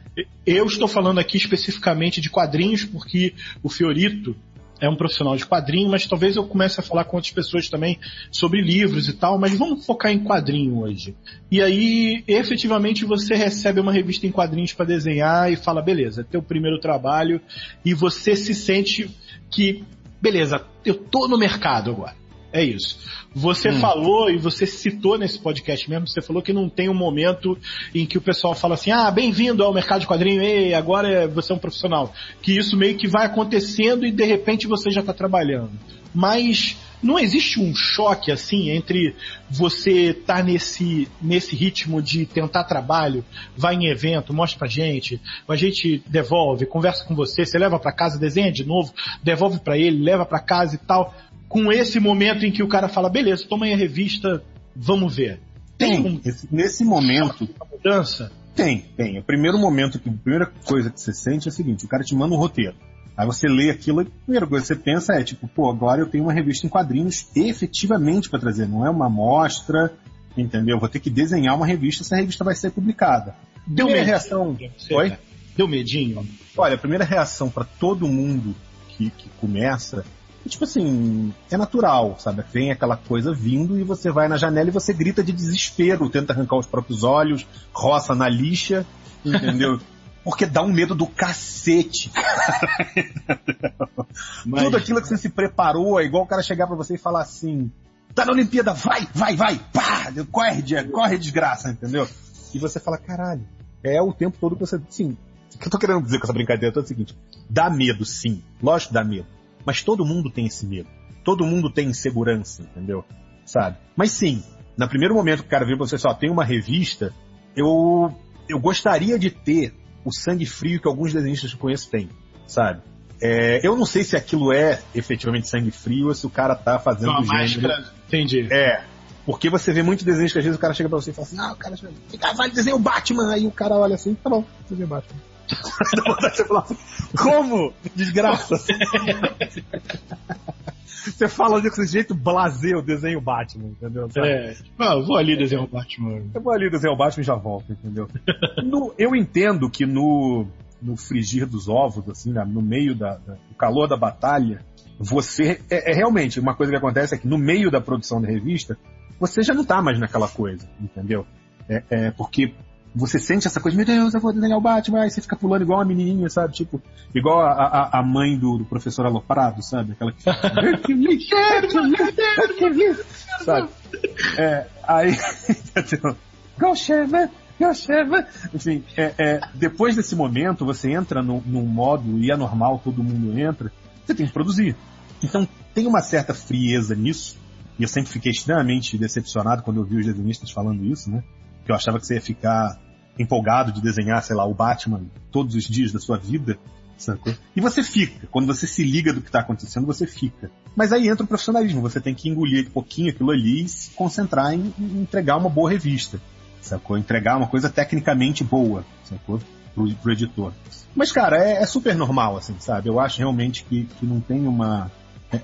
C: eu estou falando aqui especificamente de quadrinhos porque o Fiorito, é um profissional de quadrinho, mas talvez eu comece a falar com outras pessoas também sobre livros e tal, mas vamos focar em quadrinho hoje. E aí, efetivamente, você recebe uma revista em quadrinhos para desenhar e fala, beleza, é teu primeiro trabalho, e você se sente que, beleza, eu tô no mercado agora. É isso. Você hum. falou e você citou nesse podcast mesmo, você falou que não tem um momento em que o pessoal fala assim, ah, bem-vindo ao mercado de quadrinho, ei, agora é, você é um profissional. Que isso meio que vai acontecendo e de repente você já está trabalhando. Mas não existe um choque assim entre você estar tá nesse, nesse ritmo de tentar trabalho, vai em evento, mostra pra gente, a gente devolve, conversa com você, você leva para casa, desenha de novo, devolve para ele, leva para casa e tal com esse momento em que o cara fala, beleza, toma aí a revista, vamos ver.
D: Tem, tem nesse momento.
C: Mudança?
D: Tem, tem. O primeiro momento, que, a primeira coisa que você sente é o seguinte, o cara te manda um roteiro. Aí você lê aquilo e a primeira coisa que você pensa é, tipo, pô, agora eu tenho uma revista em quadrinhos efetivamente para trazer, não é uma amostra, entendeu? Vou ter que desenhar uma revista, essa revista vai ser publicada.
C: Deu primeira reação. Oi? Deu medinho?
D: Olha, a primeira reação para todo mundo que, que começa tipo assim, é natural, sabe? Vem aquela coisa vindo e você vai na janela e você grita de desespero, tenta arrancar os próprios olhos, roça na lixa, entendeu? <laughs> Porque dá um medo do cacete. Mas... Tudo aquilo que você se preparou, é igual o cara chegar para você e falar assim: tá na Olimpíada, vai, vai, vai, pá, corre, corre desgraça, entendeu? E você fala, caralho, é o tempo todo que você. Sim, o que eu tô querendo dizer com essa brincadeira é o seguinte: dá medo, sim. Lógico que dá medo. Mas todo mundo tem esse medo. Todo mundo tem insegurança, entendeu? Sabe? Mas sim, no primeiro momento que o cara viu pra você só tem uma revista, eu, eu gostaria de ter o sangue frio que alguns desenhistas que eu conheço têm, sabe? É, eu não sei se aquilo é efetivamente sangue frio ou se o cara tá fazendo
C: Uma máscara, entendi.
D: É, porque você vê muito desenho que às vezes o cara chega pra você e fala assim, ah, o cara vai desenhar o Batman, aí o cara olha assim, tá bom, desenho o Batman. <laughs> Como? Desgraça. Você fala desse jeito blazer o desenho Batman, entendeu?
C: É. Ah, eu vou ali desenhar o Batman.
D: Eu vou ali desenhar o Batman e já volto, entendeu? no, eu entendo que no, no frigir dos ovos, assim, no meio da, da, do calor da batalha, você. É, é, realmente uma coisa que acontece é que no meio da produção da revista, você já não tá mais naquela coisa, entendeu? É, é porque você sente essa coisa, meu Deus, eu vou desenhar o Batman, aí você fica pulando igual uma menininha, sabe? Tipo, igual a, a, a mãe do, do, professor Aloprado, sabe? Aquela que sabe? É, aí, <laughs> go Sherman, go Sherman. Enfim, é, é, depois desse momento, você entra no, num modo, e é normal, todo mundo entra, você tem que produzir. Então, tem uma certa frieza nisso, e eu sempre fiquei extremamente decepcionado quando eu vi os desenhistas falando isso, né? Que eu achava que você ia ficar empolgado de desenhar, sei lá, o Batman todos os dias da sua vida, sacou? E você fica. Quando você se liga do que está acontecendo, você fica. Mas aí entra o profissionalismo. Você tem que engolir um pouquinho aquilo ali e se concentrar em, em entregar uma boa revista, sacou? Entregar uma coisa tecnicamente boa, sacou? Pro, pro editor. Mas, cara, é, é, super normal, assim, sabe? Eu acho realmente que, que não tem uma...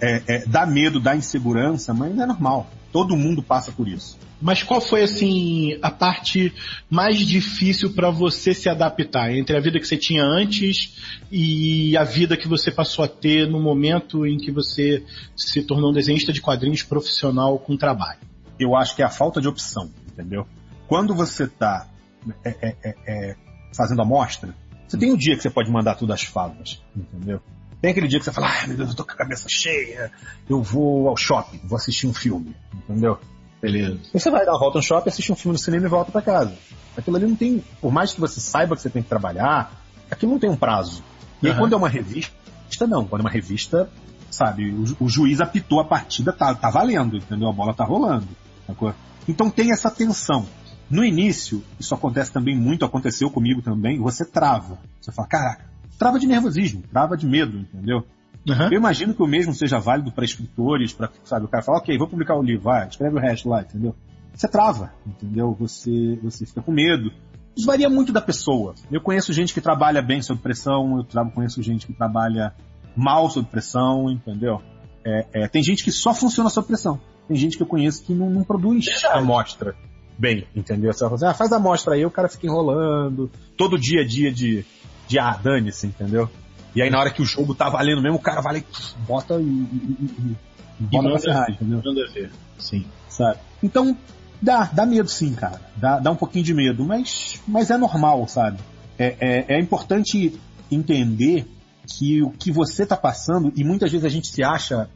D: É, é, dá medo, dá insegurança, mas é normal. Todo mundo passa por isso.
C: Mas qual foi assim a parte mais difícil para você se adaptar entre a vida que você tinha antes e a vida que você passou a ter no momento em que você se tornou um desenhista de quadrinhos profissional com trabalho?
D: Eu acho que é a falta de opção, entendeu? Quando você está é, é, é, é, fazendo amostra, você tem um dia que você pode mandar tudo às favas, entendeu? Tem aquele dia que você fala, ai meu Deus, eu tô com a cabeça cheia, eu vou ao shopping, vou assistir um filme, entendeu?
C: Beleza.
D: E você vai dar uma volta no shopping, assistir um filme no cinema e volta para casa. Aquilo ali não tem, por mais que você saiba que você tem que trabalhar, aquilo não tem um prazo. E uhum. aí quando é uma revista, não. Quando é uma revista, sabe, o, o juiz apitou a partida, tá, tá valendo, entendeu? A bola tá rolando. Sacou? Então tem essa tensão. No início, isso acontece também muito, aconteceu comigo também, você trava. Você fala, caraca, trava de nervosismo, trava de medo, entendeu? Uhum. Eu imagino que o mesmo seja válido para escritores, para, sabe, o cara fala, ok, vou publicar o livro, vai, escreve o resto lá, entendeu? Você trava, entendeu? Você, você fica com medo. Isso varia muito da pessoa. Eu conheço gente que trabalha bem sob pressão, eu conheço gente que trabalha mal sob pressão, entendeu? É, é, tem gente que só funciona sob pressão. Tem gente que eu conheço que não, não produz amostra bem, entendeu? Você vai fazer, ah, faz a amostra aí, o cara fica enrolando, todo dia a dia de, de ah, dane-se, entendeu? E aí na hora que o jogo tá valendo mesmo, o cara vai bota e, e, e,
C: e bota pra ferrar, entendeu? Ver. Sim.
D: Sabe? Então, dá, dá medo sim, cara. Dá, dá um pouquinho de medo, mas, mas é normal, sabe? É, é, é importante entender que o que você tá passando, e muitas vezes a gente se acha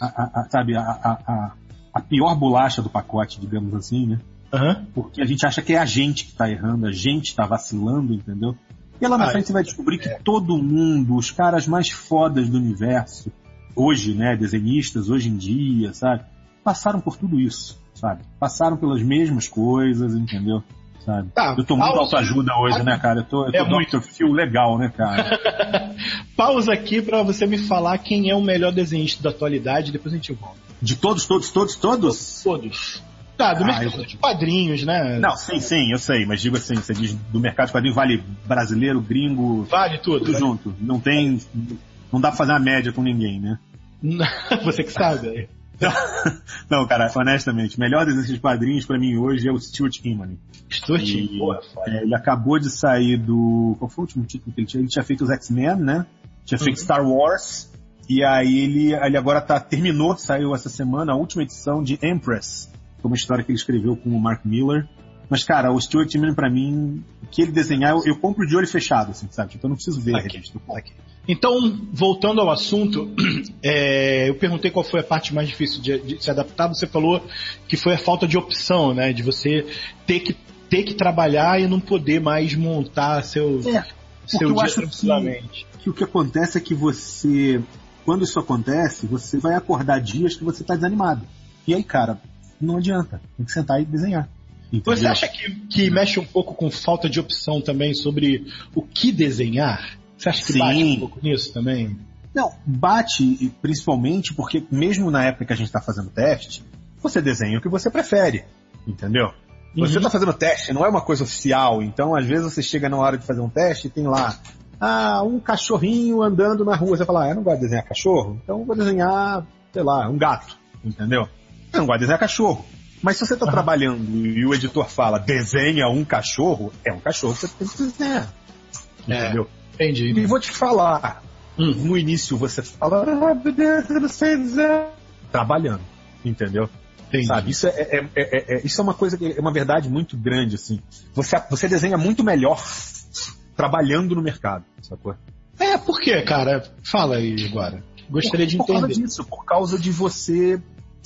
D: a, a, a sabe, a, a, a, pior bolacha do pacote, digamos assim, né?
C: Uhum.
D: Porque a gente acha que é a gente que está errando, a gente está vacilando, entendeu? E lá na
C: Ah,
D: frente você vai descobrir que
C: é.
D: todo mundo, os caras mais fodas do universo, hoje, né, desenhistas, hoje em dia, sabe? Passaram por tudo isso, sabe? Passaram pelas mesmas coisas, entendeu? Sabe?
C: Tá,
D: eu tô muito autoajuda hoje, né, cara? Eu tô, eu tô
C: É
D: Dr. Phil legal, né, cara? <laughs>
C: Pausa aqui pra você me falar quem é o melhor desenhista da atualidade, depois a gente volta.
D: De todos, todos, todos, todos?
C: Todos. Tá, do
D: Ah,
C: mercado
D: eu-
C: de quadrinhos, né?
D: Não, sim, sim, eu sei, mas digo assim, você diz do mercado de quadrinhos vale brasileiro, gringo,
C: Vale tudo.
D: tudo
C: né?
D: junto. Não tem. Não dá pra fazer uma média com ninguém, né? <laughs>
C: você que sabe. <laughs>
D: Não, cara, honestamente, o melhor desenho de quadrinhos pra mim hoje é o Stuart Immonen.
C: Stuart, porra, foda.
D: é, ele acabou de sair do. Qual foi o último título que ele tinha? Ele tinha feito os X-Men, né? Tinha feito
C: Uhum.
D: Star Wars. E aí ele, ele agora tá, terminou, saiu essa semana, a última edição de Empress. Foi uma história que ele escreveu com o Mark Miller. Mas, cara, o Stuart Immonen pra mim, o que ele desenhar, eu, eu compro de olho fechado, assim, sabe? Tipo, eu não preciso ver a revista.
C: Então, voltando ao assunto, <clears throat> é, eu perguntei qual foi a parte mais difícil de, de se adaptar. Você falou que foi a falta de opção, né? De você ter que, ter que trabalhar e não poder mais montar seu,
D: É,
C: seu
D: eu
C: dia
D: acho que-
C: tranquilamente.
D: que o que acontece é que você, quando isso acontece, você vai acordar dias que você tá desanimado. E aí, cara, não adianta. Tem que sentar e desenhar. Entendeu?
C: Você acha que, que mexe um pouco com falta de opção também sobre o que desenhar? Você acha que
D: Sim.
C: bate um pouco nisso também?
D: Não, bate principalmente porque mesmo na época que a gente está fazendo teste, você desenha o que você prefere, entendeu? Você
C: Uhum.
D: está fazendo teste, não é uma coisa oficial, então às vezes você chega na hora de fazer um teste e tem lá, ah, um cachorrinho andando na rua, você fala, ah, eu não gosto de desenhar cachorro, então eu vou desenhar, sei lá, um gato, entendeu? Eu não gosto de desenhar cachorro. Mas se você está
C: Aham.
D: trabalhando e o editor fala, desenha um cachorro, é um cachorro que você tem que desenhar.
C: É.
D: Entendeu?
C: Entendi.
D: E vou te falar,
C: Hum.
D: no início você fala, ah, não sei dizer. Trabalhando, entendeu?
C: Entendi.
D: Sabe? Isso é, é- é- é- é- isso é uma coisa que é uma verdade muito grande, assim. Você, você desenha muito melhor trabalhando no mercado, sacou?
C: É, por quê, cara? Fala aí agora. Gostaria de
D: por causa
C: entender.
D: disso, por causa de você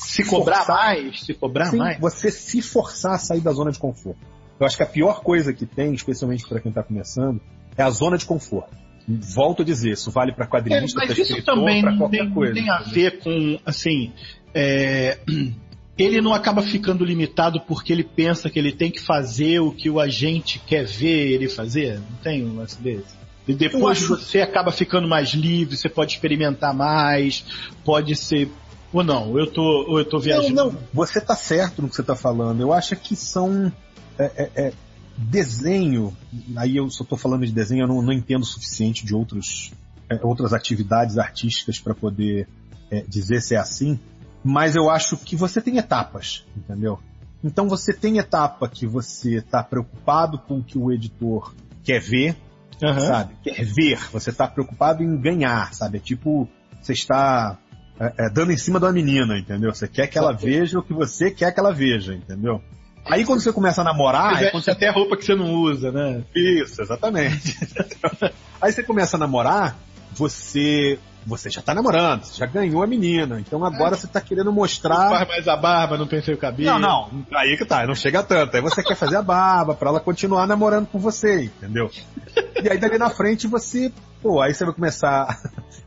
C: Se cobrar
D: forçar-
C: mais, se cobrar
D: Sim,
C: mais.
D: você se forçar a sair da zona de conforto. Eu acho que a pior coisa que tem, especialmente para quem está começando, é a zona de conforto. Volto a dizer, isso vale para
C: É,
D: quadrinista,
C: mas
D: para escritor, para qualquer
C: tem,
D: coisa.
C: tem a ver com, assim, é, <clears throat> ele não acaba ficando limitado porque ele pensa que ele tem que fazer o que o agente quer ver ele fazer? Não tem um lance desse? E depois
D: acho-
C: você acaba ficando mais livre, você pode experimentar mais, pode ser... Ou não, eu tô, ou eu tô viajando.
D: Não, não, você está certo no que você está falando. Eu acho que são é, é, é, desenho. Aí eu só estou falando de desenho, eu não, não entendo o suficiente de outros, é, outras atividades artísticas para poder é, dizer se é assim. Mas eu acho que você tem etapas, entendeu? Então você tem etapa que você está preocupado com o que o editor quer ver,
C: Aham.
D: sabe? Quer ver, você está preocupado em ganhar, sabe? É tipo, você está é, é, dando em cima de uma menina, entendeu? Você quer que ela veja o que você quer que ela veja, entendeu? Aí quando você começa a namorar,
C: Você
D: é quando
C: veste até roupa que você não usa, né?
D: isso, exatamente. <laughs> Aí você começa a namorar, você você já tá namorando, você já ganhou a menina, então agora você tá querendo
C: Não
D: mostrar
C: faz mais a barba, não pensei o cabelo.
D: não, não, aí que tá, não chega tanto. Aí você quer fazer a barba pra ela continuar namorando com você, entendeu? E aí dali na frente você, pô, aí você vai começar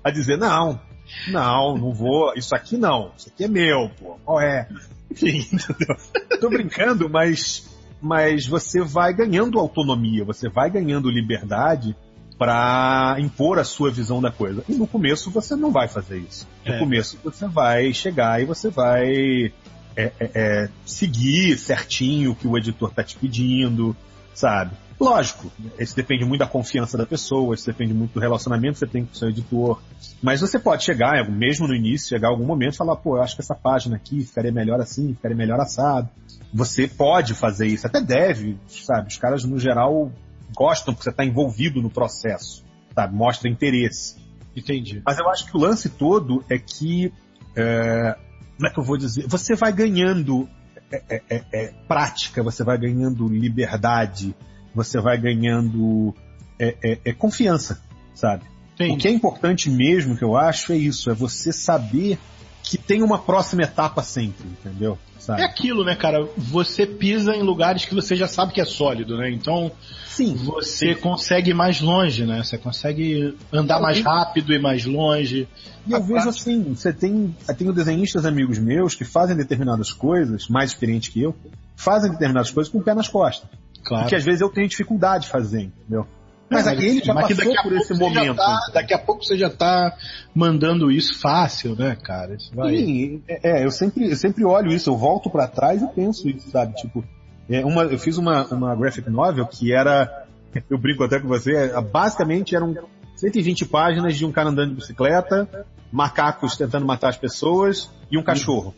D: a dizer, não, não, não vou, isso aqui não, isso aqui é meu, pô, qual é? Enfim? <laughs> Tô brincando, mas, mas você vai ganhando autonomia, você vai ganhando liberdade para impor a sua visão da coisa. E no começo você não vai fazer isso. No
C: É.
D: começo você vai chegar e você vai é, é, é, seguir certinho o que o editor está te pedindo, sabe? Lógico, isso depende muito da confiança da pessoa, isso depende muito do relacionamento que você tem com o seu editor. Mas você pode chegar, mesmo no início, chegar a algum momento e falar, pô, eu acho que essa página aqui ficaria melhor assim, ficaria melhor assado. Você pode fazer isso, até deve, sabe? Os caras, no geral, gostam porque você está envolvido no processo, sabe? Mostra interesse.
C: Entendi.
D: Mas eu acho que o lance todo é que, é, como é que eu vou dizer? Você vai ganhando é, é, é, é, prática, você vai ganhando liberdade, você vai ganhando é, é, é, confiança, sabe? O
C: Entendi.
D: que é importante mesmo, que eu acho, é isso, é você saber que tem uma próxima etapa sempre, entendeu?
C: Sabe? É aquilo, né, cara? Você pisa em lugares que você já sabe que é sólido, né? Então, sim, você sim. consegue ir mais longe, né? Você consegue andar mais rápido e mais longe.
D: E eu vejo assim, você tem, eu tenho desenhistas amigos meus que fazem determinadas coisas, mais experientes que eu, fazem determinadas coisas com o pé nas costas. Claro. Que às vezes eu tenho dificuldade de fazer, entendeu?
C: Mas, mas aquele já passou daqui por esse momento. Tá, daqui a pouco você já tá mandando isso fácil, né, cara? Isso
D: vai... Sim, é, é, eu sempre, eu sempre olho isso, eu volto para trás e penso isso, sabe? Tipo, é uma, eu fiz uma, uma graphic novel que era, eu brinco até com você, basicamente eram 120 páginas de um cara andando de bicicleta, macacos tentando matar as pessoas e um cachorro.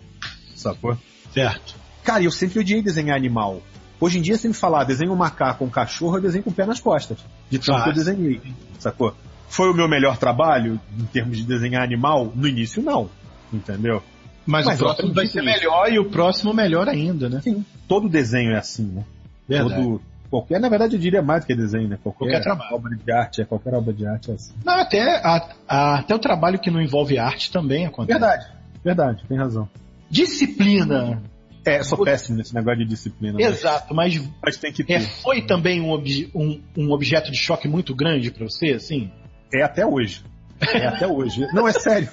D: Sacou?
C: Certo.
D: Cara, eu sempre odiei desenhar animal. Hoje em dia, se me falar desenho um macaco, um cachorro, eu desenho com o pé nas costas. De tanto que eu desenhei. Sacou? Foi o meu melhor trabalho em termos de desenhar animal? No início, não. Entendeu?
C: Mas, Mas o próximo vai ser melhor e o próximo melhor ainda, né? Sim.
D: Todo desenho é assim, né? Verdade. Todo, qualquer, na verdade eu diria mais do que desenho, né? Qualquer, qualquer trabalho. obra de arte, é qualquer obra de arte é assim.
C: Não, até, a, a, até o trabalho que não envolve arte também acontece.
D: Verdade, verdade, tem razão.
C: Disciplina.
D: É, sou péssimo nesse negócio de disciplina.
C: Exato, mas, mas tem que ter. É, foi também um, um, um objeto de choque muito grande para você, assim?
D: É até hoje. É até hoje. Não, é sério.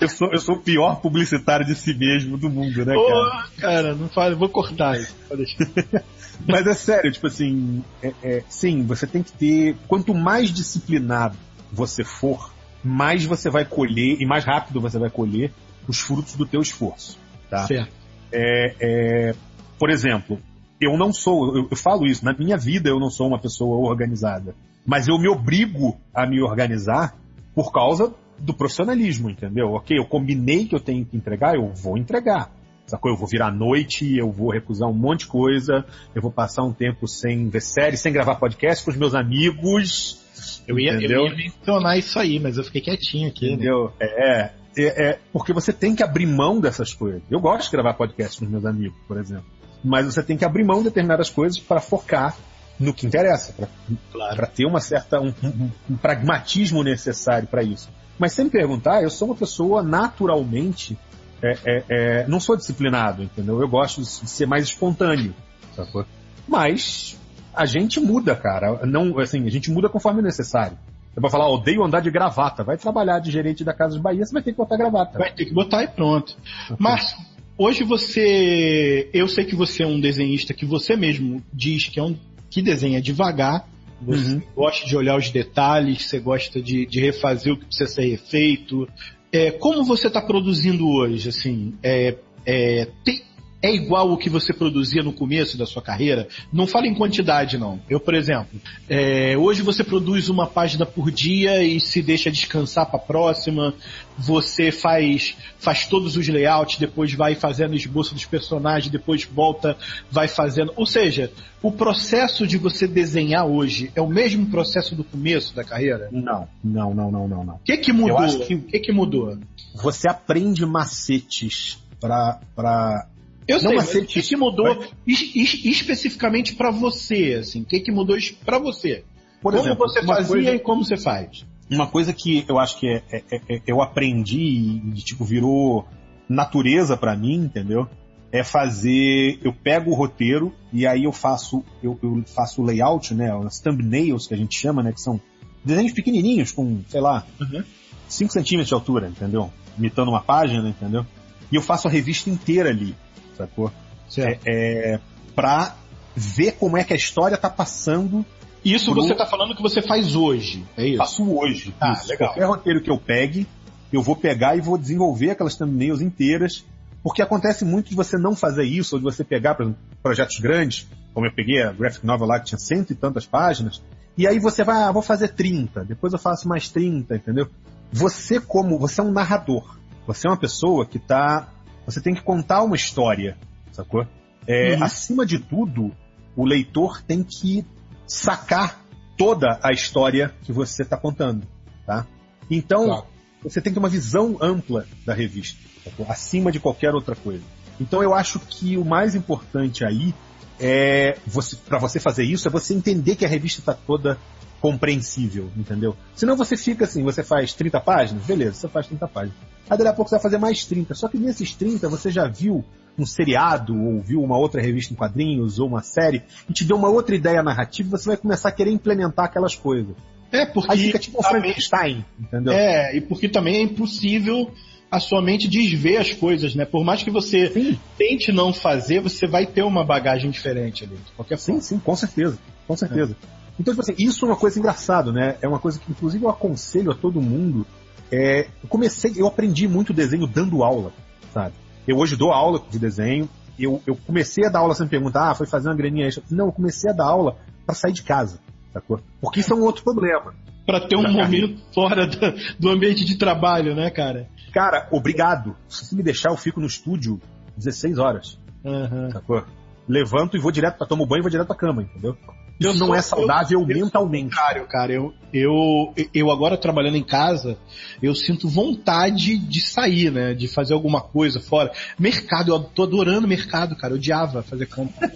D: eu, sou, eu sou o pior publicitário de si mesmo do mundo, né, cara?
C: Oh, cara, não fale, vou cortar isso. <laughs>
D: Mas é sério, tipo assim, é, é, sim, você tem que ter. Quanto mais disciplinado você for, mais você vai colher e mais rápido você vai colher os frutos do teu esforço. Tá?
C: Certo.
D: É, é, por exemplo, eu não sou, eu, eu, falo isso, na minha vida eu não sou uma pessoa organizada, mas eu me obrigo a me organizar por causa do profissionalismo, entendeu? Ok, eu combinei que eu tenho que entregar, eu vou entregar. Sacou? Eu vou virar noite, eu vou recusar um monte de coisa, eu vou passar um tempo sem ver série, sem gravar podcast com os meus amigos.
C: Eu ia, eu ia mencionar isso aí, mas eu fiquei quietinho aqui.
D: Né? Entendeu? Né? É, é, é, porque você tem que abrir mão dessas coisas. Eu gosto de gravar podcast com meus amigos, por exemplo. Mas você tem que abrir mão de determinadas coisas para focar no que interessa, para claro. ter uma certa um, um, um pragmatismo necessário para isso. Mas sem me perguntar, eu sou uma pessoa naturalmente é, é, é, não sou disciplinado, entendeu? Eu gosto de ser mais espontâneo, sacou? Mas a gente muda, cara. Não, assim, a gente muda conforme necessário. Você vai falar, odeio andar de gravata. Vai trabalhar de gerente da Casa de Bahia, você vai ter que botar gravata.
C: Vai ter que botar e pronto. Okay. Mas hoje você. Eu sei que você é um desenhista que você mesmo diz que é um que desenha devagar. Você uhum. gosta de olhar os detalhes, você gosta de, de refazer o que precisa ser refeito. É, como você está produzindo hoje? Assim, é, é, tem, é igual o que você produzia no começo da sua carreira? Não fala em quantidade, não. Eu, por exemplo, é, hoje você produz uma página por dia e se deixa descansar para a próxima. Você faz, faz todos os layouts, depois vai fazendo esboço dos personagens, depois volta, vai fazendo. Ou seja, o processo de você desenhar hoje é o mesmo processo do começo da carreira?
D: Não, não, não, não, não. não. O
C: que, que mudou? O que... que, que mudou?
D: Você aprende macetes para
C: eu não, sei, mas o que, que mudou mas... es, especificamente para você, assim? O que, que mudou para você? Por como exemplo, você fazia coisa, e como você faz?
D: Uma coisa que eu acho que é, é, é, é eu aprendi e tipo virou natureza para mim, entendeu? É fazer, eu pego o roteiro e aí eu faço, eu, eu faço o layout, né? As thumbnails que a gente chama, né? Que são desenhos pequenininhos com, sei lá, 5 uhum. centímetros de altura, entendeu? Imitando uma página, entendeu? E eu faço a revista inteira ali sacou? É, é, pra ver como é que a história tá passando.
C: Isso pro... você tá falando que você faz hoje, é isso?
D: Faço hoje.
C: Ah, isso. legal.
D: Qualquer roteiro que eu pegue, eu vou pegar e vou desenvolver aquelas thumbnails inteiras, porque acontece muito de você não fazer isso, ou de você pegar, por exemplo, projetos grandes, como eu peguei a graphic novel lá que tinha cento e tantas páginas, e aí você vai, ah, vou fazer 30, depois eu faço mais 30, entendeu? Você como, você é um narrador. Você é uma pessoa que está você tem que contar uma história, sacou? É, uhum. Acima de tudo, o leitor tem que sacar toda a história que você está contando, tá? Então, claro. você tem que ter uma visão ampla da revista, sacou? acima de qualquer outra coisa. Então, eu acho que o mais importante aí é, você, para você fazer isso, é você entender que a revista está toda compreensível, entendeu? Senão você fica assim, você faz 30 páginas, beleza, você faz 30 páginas. Aí daqui a pouco você vai fazer mais 30. Só que nesses 30 você já viu um seriado, ou viu uma outra revista em quadrinhos, ou uma série, e te deu uma outra ideia narrativa, você vai começar a querer implementar aquelas coisas.
C: É, porque
D: Aí fica tipo um Frankenstein, entendeu?
C: É, e porque também é impossível a sua mente desver as coisas, né? Por mais que você
D: Sim.
C: tente não fazer, você vai ter uma bagagem diferente ali, de qualquer
D: Sim,
C: forma.
D: sim, com certeza. Com certeza. Então, tipo assim, isso é uma coisa engraçada, né? É uma coisa que, inclusive, eu aconselho a todo mundo. É, eu comecei, eu aprendi muito desenho dando aula, sabe? Eu hoje dou aula de desenho. Eu, eu comecei a dar aula sem perguntar, ah, foi fazer uma graninha extra. Não, eu comecei a dar aula para sair de casa, sacou? Porque isso é um outro problema.
C: Pra ter um momento fora do, do ambiente de trabalho, né, cara?
D: Cara, obrigado. Se você me deixar, eu fico no estúdio 16 horas,
C: Aham.
D: sacou? Levanto e vou direto pra tomar banho e vou direto pra cama, entendeu? Isso
C: Eu
D: não
C: sou-
D: é saudável
C: eu- eu
D: mentalmente.
C: contrário, cara. Eu, eu, eu agora trabalhando em casa, eu sinto vontade de sair, né? De fazer alguma coisa fora. Mercado, eu tô adorando mercado, cara. Eu odiava fazer compra.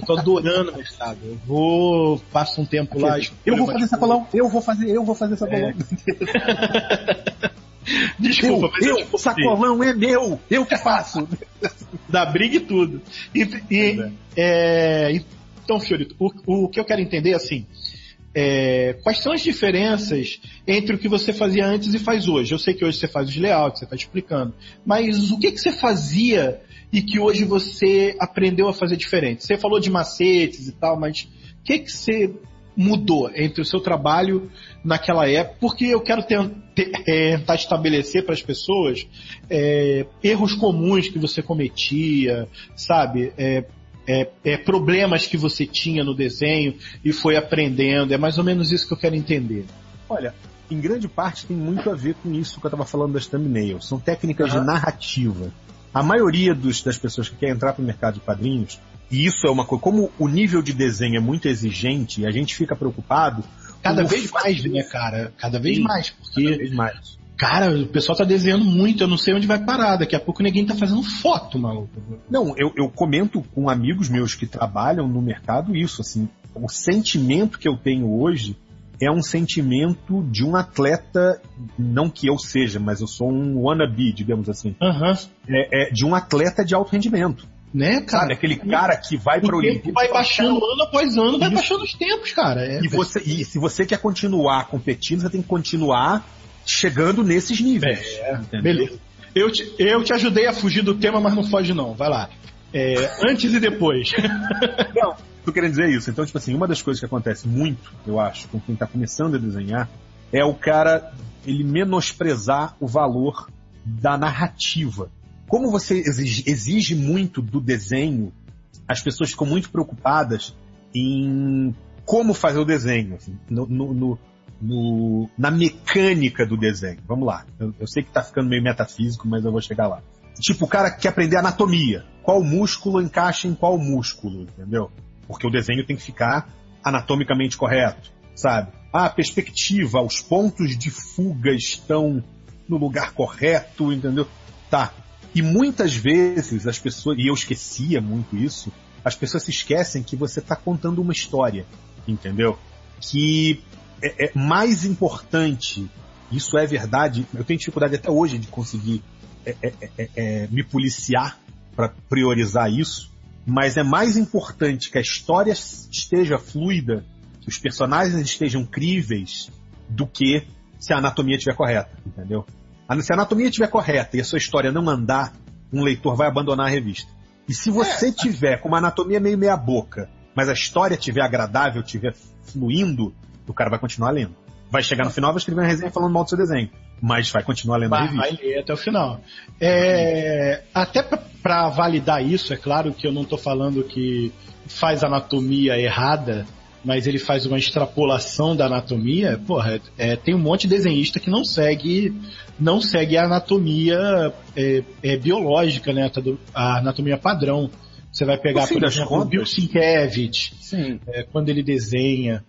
C: eu tô adorando mercado. Eu vou, passo um tempo lá.
D: Eu vou fazer sacolão, eu vou fazer, eu vou fazer sacolão. <laughs>
C: Desculpa,
D: eu,
C: mas eu,
D: eu,
C: tipo,
D: sacolão é meu, eu que faço.
C: da briga e tudo. E, e, é, então, Fiorito, o, o que eu quero entender é assim. é, quais são as diferenças entre o que você fazia antes e faz hoje? Eu sei que hoje você faz os layouts, você está explicando, mas o que, que você fazia e que hoje você aprendeu a fazer diferente? Você falou de macetes e tal, mas o que, que você mudou entre o seu trabalho naquela época? Porque eu quero é, tentar estabelecer para as pessoas é, erros comuns que você cometia, sabe? É, é, é, problemas que você tinha no desenho e foi aprendendo. É mais ou menos isso que eu quero entender.
D: Olha, em grande parte tem muito a ver com isso que eu estava falando das thumbnails. São técnicas
C: Aham.
D: de narrativa. A maioria dos- das pessoas que querem entrar para o mercado de quadrinhos, e isso é uma coisa, como o nível de desenho é muito exigente, a gente fica preocupado.
C: Cada vez mais, né, cara? Cada vez
D: Sim.
C: mais.
D: Cada
C: Porque,
D: vez mais.
C: Cara, o pessoal tá desenhando muito, eu não sei onde vai parar. Daqui a pouco ninguém tá fazendo foto, maluco.
D: Não, eu, eu comento com amigos meus que trabalham no mercado isso, assim, o sentimento que eu tenho hoje é um sentimento de um atleta, não que eu seja, mas eu sou um wannabe, digamos assim,
C: Aham.
D: é, é de um atleta de alto rendimento.
C: Né, cara?
D: Sabe, aquele cara que vai para
C: o
D: o
C: tempo vai baixando ano após ano, vai
D: Isso.
C: baixando os tempos, cara. É,
D: E, você, e se você quer continuar competindo, você tem que continuar chegando nesses níveis. entendeu?
C: Beleza. Eu te, eu te ajudei a fugir do tema, mas não foge não. Vai lá. É, antes e depois. <laughs>
D: Não, tô querendo dizer isso. Então, tipo assim, uma das coisas que acontece muito, eu acho, com quem tá começando a desenhar, é o cara, ele menosprezar o valor da narrativa. Como você exige, exige muito do desenho, as pessoas ficam muito preocupadas em como fazer o desenho, assim, no, no- no- no- na mecânica do desenho. Vamos lá. Eu, eu sei que tá ficando meio metafísico, mas eu vou chegar lá. Tipo, o cara quer aprender anatomia. Qual músculo encaixa em qual músculo, entendeu? Porque o desenho tem que ficar anatomicamente correto, sabe? Ah, a perspectiva, os pontos de fuga estão no lugar correto, entendeu? Tá. E muitas vezes as pessoas, e eu esquecia muito isso, as pessoas se esquecem que você está contando uma história, entendeu? Que é, é mais importante, isso é verdade, eu tenho dificuldade até hoje de conseguir é, é, é, é, me policiar para priorizar isso, mas é mais importante que a história esteja fluida, que os personagens estejam críveis, do que se a anatomia estiver correta, entendeu? Se a anatomia estiver correta e a sua história não andar, um leitor vai abandonar a revista. E se você tiver com uma anatomia meio meia boca, mas a história estiver agradável, estiver fluindo, o cara vai continuar lendo. Vai chegar no final, vai escrever uma resenha falando mal do seu desenho. Mas vai continuar lendo a
C: Vai,
D: revista.
C: vai ler até o final. É, até para validar isso, é claro que eu não estou falando que faz anatomia errada, mas ele faz uma extrapolação da anatomia. Porra, é, tem um monte de desenhista que não segue, não segue a anatomia é, é, biológica, né? A anatomia padrão. Você vai pegar, por exemplo, o Bill Sienkiewicz, é, quando ele desenha,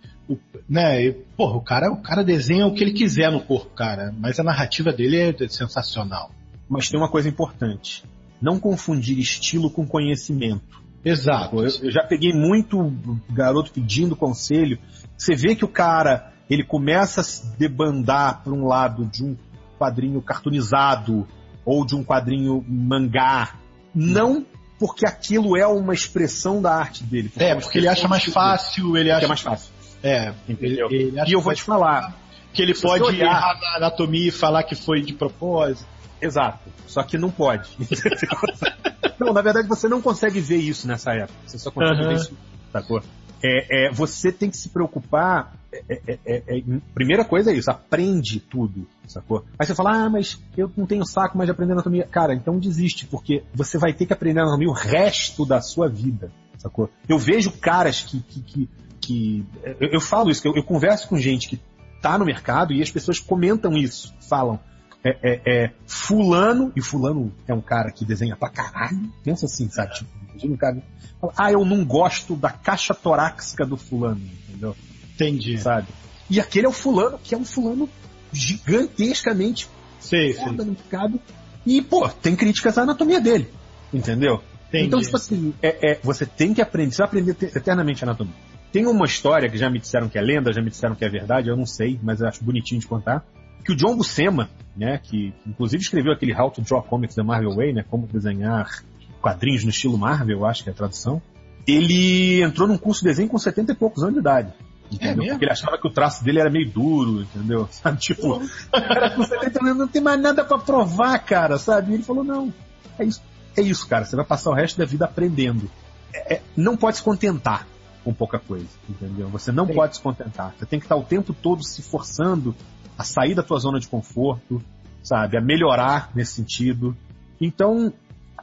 C: né, e, porra, o cara, o cara desenha o que ele quiser no corpo, cara, mas a narrativa dele é sensacional.
D: Mas tem uma coisa importante. Não confundir estilo com conhecimento.
C: Exato.
D: Eu, eu já peguei muito garoto pedindo conselho. Você vê que o cara ele começa a se debandar para um lado de um quadrinho cartoonizado ou de um quadrinho mangá, não porque aquilo é uma expressão da arte dele.
C: Porque é, porque ele acha mais fácil, ele acha
D: é mais fácil.
C: É,
D: entendeu? Ele, ele e eu vou te falar
C: que ele pode olhar... na anatomia e falar que foi de propósito.
D: Exato. Só que não pode. <laughs> não, na verdade você não consegue ver isso nessa época. Você só consegue uhum. ver isso, sacou? É, é, você tem que se preocupar. É, é, é, é, primeira coisa é isso, aprende tudo, sacou? Aí você fala, ah, mas eu não tenho saco mais de aprender anatomia. Cara, então desiste, porque você vai ter que aprender anatomia o resto da sua vida, sacou? Eu vejo caras que. que, que, que eu, eu, falo isso, eu, eu converso com gente que tá no mercado e as pessoas comentam isso, falam. É, é, é, fulano, e fulano é um cara que desenha pra caralho, pensa assim, sabe? Tipo, imagina um cara. Fala, ah, eu não gosto da caixa torácica do fulano, entendeu?
C: Entendi.
D: Sabe? E aquele é o fulano, que é um fulano gigantescamente
C: sei.
D: no mercado. E, pô, tem críticas à anatomia dele, entendeu?
C: Entendi.
D: Então, tipo assim, é, é, você tem que aprender, você vai aprender eternamente anatomia. Tem uma história que já me disseram que é lenda, já me disseram que é verdade, eu não sei, mas eu acho bonitinho de contar. Que o John Buscema, né, que inclusive escreveu aquele How to Draw Comics the Marvel Way, né, como desenhar quadrinhos no estilo Marvel, acho que é a tradução. Ele entrou num curso de desenho com 70 e poucos anos de idade. Entendeu? É Porque ele achava que o traço dele era meio duro, entendeu? <laughs> Sabe, tipo, cara com 70 anos não tem mais nada para provar, cara, sabe? E ele falou, não, é isso, é isso, cara, você vai passar o resto da vida aprendendo. É, é não pode se contentar com pouca coisa, entendeu? Você não Sim. pode se contentar. Você tem que estar o tempo todo se forçando a sair da tua zona de conforto, sabe? A melhorar nesse sentido. Então,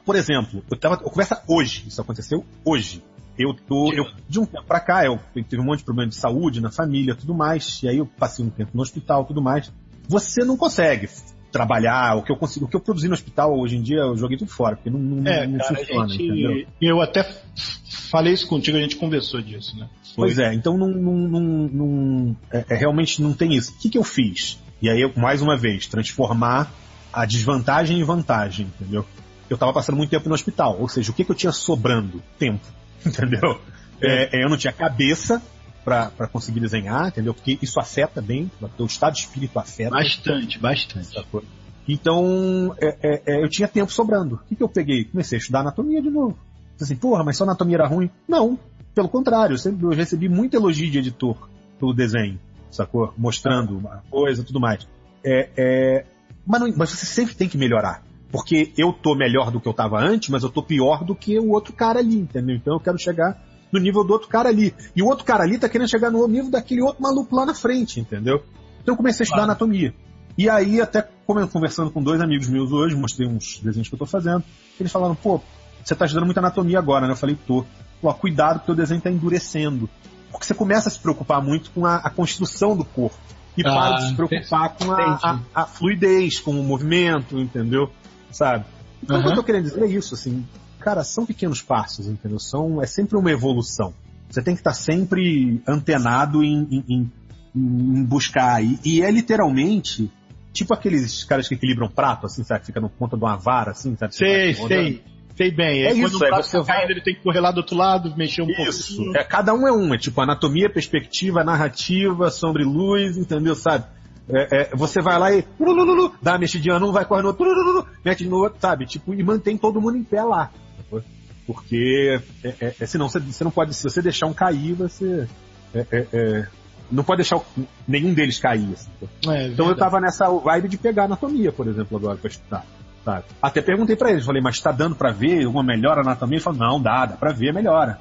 D: por exemplo, eu tava, eu conversa hoje, isso aconteceu hoje. Eu tô, eu, de um tempo pra cá, eu, eu tive um monte de problema de saúde na família, tudo mais, e aí eu passei um tempo no hospital, tudo mais. Você não consegue trabalhar, o que eu consigo, o que eu produzi no hospital hoje em dia, eu joguei tudo fora, porque não, não,
C: é, não cara, funciona, gente, entendeu? Eu até falei isso contigo, a gente conversou disso, né?
D: Foi. Pois é, então não, não, não é, é, realmente não tem isso. O que, que eu fiz? E aí, eu, mais uma vez, transformar a desvantagem em vantagem, entendeu? Eu estava passando muito tempo no hospital, ou seja, o que, que eu tinha sobrando? Tempo, <laughs> entendeu? É. é, eu não tinha cabeça para conseguir desenhar, entendeu? Porque isso afeta bem, o teu estado de espírito afeta.
C: Bastante, bastante.
D: Então, é, é, é, eu tinha tempo sobrando. O que, que eu peguei? Comecei a estudar anatomia de novo. Assim, porra, mas só anatomia era ruim? Não, pelo contrário, eu, sempre, eu recebi muito elogio de editor pelo desenho, sacou? Mostrando uma coisa tudo mais. É, é, mas, não, mas você sempre tem que melhorar. Porque eu tô melhor do que eu tava antes, mas eu tô pior do que o outro cara ali, entendeu? Então eu quero chegar no nível do outro cara ali. E o outro cara ali tá querendo chegar no nível daquele outro maluco lá na frente, entendeu? Então eu comecei a estudar claro. anatomia. E aí, até conversando com dois amigos meus hoje, mostrei uns desenhos que eu tô fazendo, eles falaram, pô, você tá estudando muita anatomia agora, né? Eu falei, tô. Pô, cuidado porque o desenho tá endurecendo. Porque você começa a se preocupar muito com a, a construção do corpo. E ah, para de se preocupar com a, a, a, fluidez, com o movimento, entendeu? Sabe? Então uhum. o que eu tô querendo dizer é isso, assim, cara, são pequenos passos, entendeu? São, é sempre uma evolução. Você tem que estar sempre antenado em, em, em, em buscar. E, e, é literalmente tipo aqueles caras que equilibram prato, assim, sabe? Que fica no ponta de uma vara, assim, sabe?
C: Sei, sei. Sei bem.
D: É, é isso, é, você
C: vai... ele tem que correr lá do outro lado, mexer um pouco. Isso.
D: É, cada um é um, é tipo anatomia, perspectiva, narrativa, sombra e luz, entendeu, sabe? É, é, você vai lá e dá uma mexidinha num, vai correndo no outro, mete no outro, sabe? Tipo, e mantém todo mundo em pé lá. Porque é, é, é, senão você, você, não pode, se você deixar um cair, você é, não pode deixar nenhum deles cair. Assim. então eu tava nessa vibe de pegar anatomia, por exemplo, agora para estudar. Sabe? Até perguntei para eles, falei, mas tá dando para ver uma melhora na anatomia? Ele falou, não, dá, dá para ver, melhora.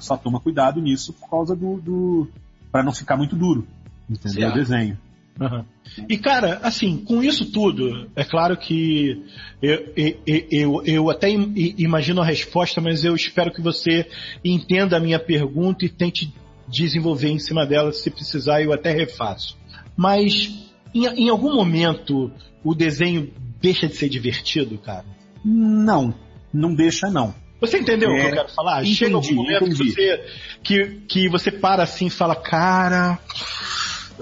D: Só toma cuidado nisso por causa do, do para não ficar muito duro, entendeu? Certo. O desenho.
C: Uhum. E cara, assim, com isso tudo, é claro que eu, eu, eu, eu, até imagino a resposta, mas eu espero que você entenda a minha pergunta e tente desenvolver em cima dela, se precisar eu até refaço. Mas em, em algum momento o desenho deixa de ser divertido, cara?
D: Não, não deixa não.
C: Você entendeu é, o que eu é, quero falar?
D: Entendi, Chega algum momento que
C: você, que, que você para assim e fala, cara,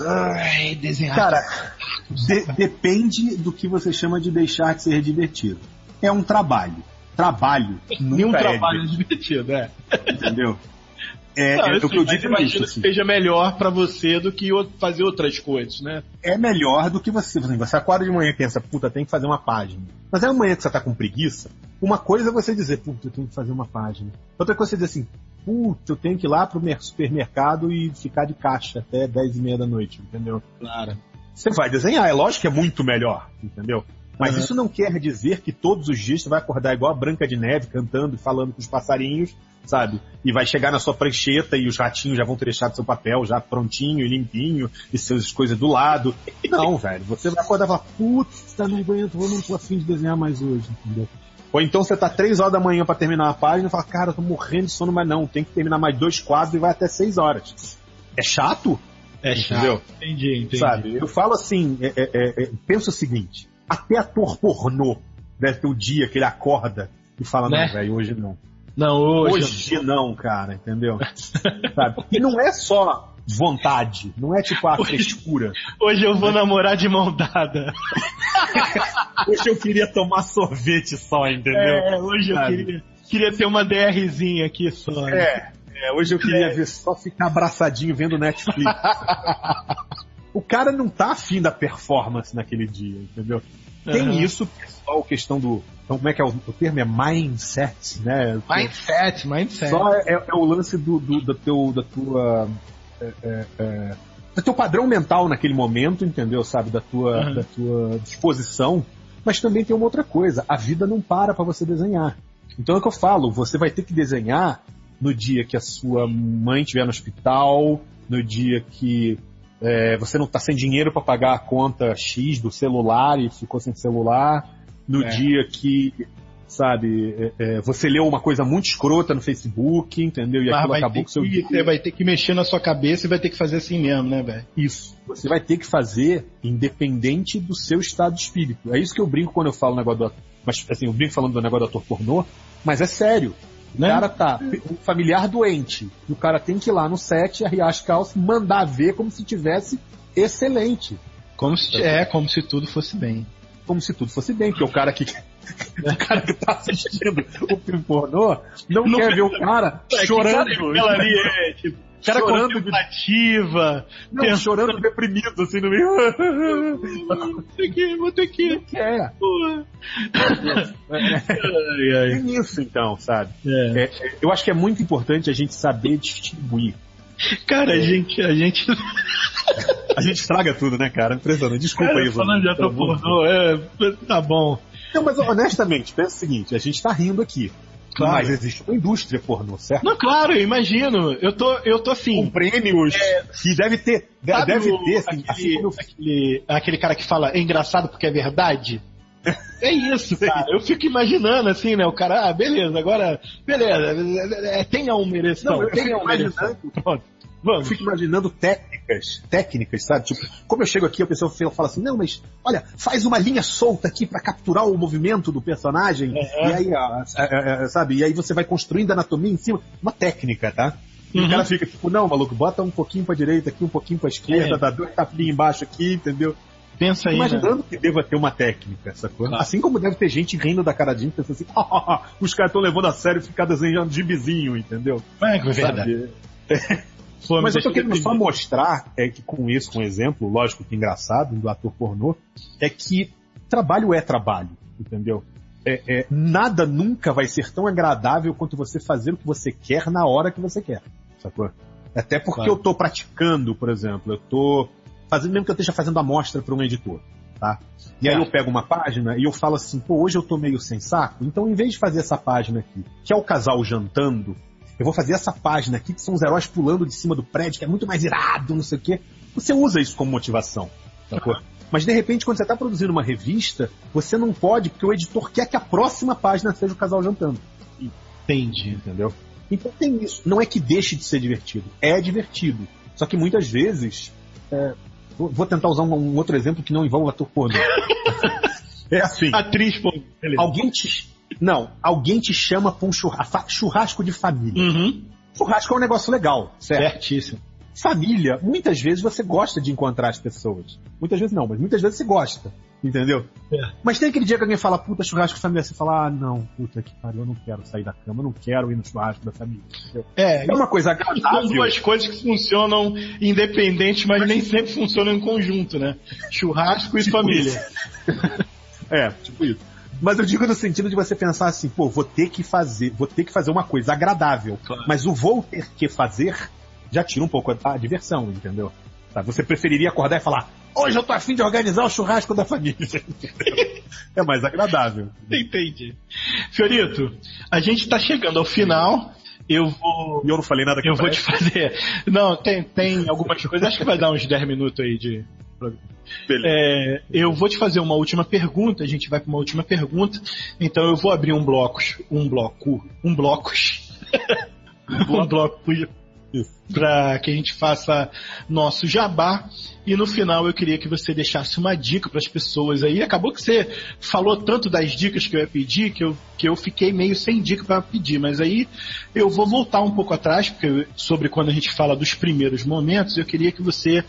D: Ai, desenhar. Cara, de, depende do que você chama de deixar de ser divertido. É um trabalho. Trabalho.
C: Nenhum é trabalho é divertido, é.
D: Entendeu? <laughs>
C: É, não, é assim, o que eu digo é isso. Assim. seja melhor para você do que fazer outras coisas, né?
D: É melhor do que você. Você acorda de manhã e pensa, puta, tem que fazer uma página. Mas é amanhã que você tá com preguiça. Uma coisa é você dizer, puta, eu tenho que fazer uma página. Outra coisa é você dizer assim, puta, eu tenho que ir lá pro supermercado e ficar de caixa até 10 e meia da noite, entendeu?
C: Claro.
D: Você vai desenhar, é lógico que é muito melhor, entendeu? Mas uhum. isso não quer dizer que todos os dias você vai acordar igual a Branca de Neve, cantando e falando com os passarinhos, sabe? E vai chegar na sua prancheta e os ratinhos já vão ter deixado seu papel já prontinho e limpinho e suas coisas do lado. Não, velho. Você vai acordar e falar, putz, tá, não aguento, eu não tô afim de desenhar mais hoje, entendeu? Ou então você tá três horas da manhã para terminar a página e fala, cara, eu tô morrendo de sono, mas não, tem que terminar mais dois quadros e vai até seis horas. É chato?
C: É chato. Entendeu? Entendi, entendi.
D: Sabe? Eu falo assim, é, é, é, é pensa o seguinte, até ator pornô deve ter o dia que ele acorda e fala, né? não, velho, hoje não.
C: Não, hoje,
D: hoje não, cara, entendeu? <laughs> Sabe? E não é só vontade, não é tipo a hoje, frescura.
C: Hoje eu vou namorar de mão dada. <laughs>
D: hoje eu queria tomar sorvete só, entendeu? É,
C: hoje Sabe? eu queria, queria ter uma DRzinha aqui só.
D: Né? É, é, hoje eu queria é. ver só ficar abraçadinho vendo Netflix. <laughs> o cara não tá afim da performance naquele dia, entendeu? Tem uhum. isso, pessoal, questão do então, como é que é o, o termo? É mindset, né?
C: Mindset, mindset.
D: Só é, é o lance do, do, do teu, da tua. É, é, é, do teu padrão mental naquele momento, entendeu? Sabe? Da tua, uhum. da tua disposição. Mas também tem uma outra coisa. A vida não para para você desenhar. Então é o que eu falo. Você vai ter que desenhar no dia que a sua mãe estiver no hospital, no dia que é, você não está sem dinheiro para pagar a conta X do celular e ficou sem celular, no é. dia que, sabe, é, é, você leu uma coisa muito escrota no Facebook, entendeu?
C: E aquilo acabou com o seu dia. Você vai ter que mexer na sua cabeça e vai ter que fazer assim mesmo, né, velho?
D: Isso. Você vai ter que fazer independente do seu estado de espírito. É isso que eu brinco quando eu falo o negócio do Mas, assim, eu brinco falando do negócio do ator pornô, mas é sério. O né? cara tá, um familiar doente, e o cara tem que ir lá no set, arriar as calças, mandar ver como se tivesse excelente.
C: Como se, é, como se tudo fosse bem
D: como se tudo fosse bem, porque o cara que <laughs> o cara que tá assistindo o filme pornô não, não quer ver o cara é, chorando. Aquela ali
C: é, tipo, cara chorando contemplativa,
D: não, pensando... chorando deprimido, assim, no meio.
C: Vou ter que, vou ter que.
D: É. é. Tem isso, então, sabe? É. É, eu acho que é muito importante a gente saber distinguir.
C: Cara, a gente, a gente. <laughs>
D: A gente estraga tudo, né, cara? Impressionante. Desculpa cara, aí,
C: Falando de ator pornô, é, tá bom.
D: Não, mas honestamente, pensa o seguinte, a gente tá rindo aqui. Claro. Mas existe uma indústria pornô, certo?
C: Não, claro, eu imagino. Eu tô, eu tô assim.
D: Com prêmios. É, que deve ter. Deve o, ter, assim,
C: aquele, assim aquele, aquele cara que fala é engraçado porque é verdade. É isso, cara. Eu fico imaginando assim, né? O cara, ah, beleza, agora, beleza, é, tem a uma ereção, Não, tem a uma ereção. Pronto.
D: Vamos. Eu fico imaginando técnicas, técnicas, sabe? Tipo, como eu chego aqui, a pessoa fala assim, não, mas olha, faz uma linha solta aqui para capturar o movimento do personagem, uhum. e aí, ó, é, é, sabe? E aí você vai construindo a anatomia em cima. Uma técnica, tá? E uhum. o cara fica tipo, não, maluco, bota um pouquinho pra direita aqui, um pouquinho pra esquerda, é. dá dois tapinhos embaixo aqui, entendeu?
C: Pensa aí.
D: Imaginando né? que deva ter uma técnica, essa coisa. Assim como deve ter gente rindo da cara de pensando assim, oh, os caras estão levando a sério ficar desenhando gibizinho, entendeu?
C: É, é verdade.
D: Mas eu tô querendo só mostrar é que com isso, com um exemplo, lógico que engraçado, do ator pornô, é que trabalho é trabalho, entendeu? É, é, nada nunca vai ser tão agradável quanto você fazer o que você quer na hora que você quer, sacou? Até porque claro. eu tô praticando, por exemplo, eu tô fazendo, mesmo que eu esteja fazendo amostra para um editor, tá? E é. aí eu pego uma página e eu falo assim, pô, hoje eu tô meio sem saco, então em vez de fazer essa página aqui, que é o casal jantando, eu vou fazer essa página aqui, que são os heróis pulando de cima do prédio, que é muito mais irado, não sei o quê. Você usa isso como motivação, sacou? Mas de repente, quando você está produzindo uma revista, você não pode, porque o editor quer que a próxima página seja o casal jantando.
C: Entendi.
D: Entendeu? Então tem isso. Não é que deixe de ser divertido. É divertido. Só que muitas vezes. É... Vou tentar usar um, um, outro exemplo que não envolva ator pornô. <laughs> é assim.
C: Atriz pornô.
D: Alguém te, não, alguém te chama pra um churrasco, churrasco de família.
C: Uhum.
D: Churrasco é um negócio legal, certo?
C: Certíssimo.
D: Família, muitas vezes você gosta de encontrar as pessoas. Muitas vezes não, mas muitas vezes você gosta. Entendeu?
C: É.
D: Mas tem aquele dia que alguém fala, puta, churrasco família. Você fala, ah, não, puta que pariu, eu não quero sair da cama, eu não quero ir no churrasco da família. Entendeu?
C: É,
D: É uma coisa
C: São
D: agradável.
C: duas coisas que funcionam independentes, mas nem sempre funcionam em conjunto, né? Churrasco e família. <laughs>
D: É, tipo isso. Mas eu digo no sentido de você pensar assim, pô, vou ter que fazer, vou ter que fazer uma coisa agradável.
C: Claro.
D: Mas o vou ter que fazer já tira um pouco a, a diversão, entendeu? Você preferiria acordar e falar, hoje eu tô afim de organizar o churrasco da família. é mais agradável.
C: Entendi. Fiorito, a gente tá chegando ao final. Eu vou.
D: E eu não falei nada que
C: Eu vou te
D: parece.
C: fazer. Não, tem, tem algumas coisas. Acho que vai dar uns 10 minutos aí de.
D: Beleza.
C: É, eu vou te fazer uma última pergunta. A gente vai para uma última pergunta. Então eu vou abrir um bloco, um bloco, um blocos, um bloco. <laughs> para que a gente faça nosso jabá. E no final eu queria que você deixasse uma dica para as pessoas aí. Acabou que você falou tanto das dicas que eu ia pedir que eu, que eu fiquei meio sem dica para pedir. Mas aí eu vou voltar um pouco atrás, porque sobre quando a gente fala dos primeiros momentos, eu queria que você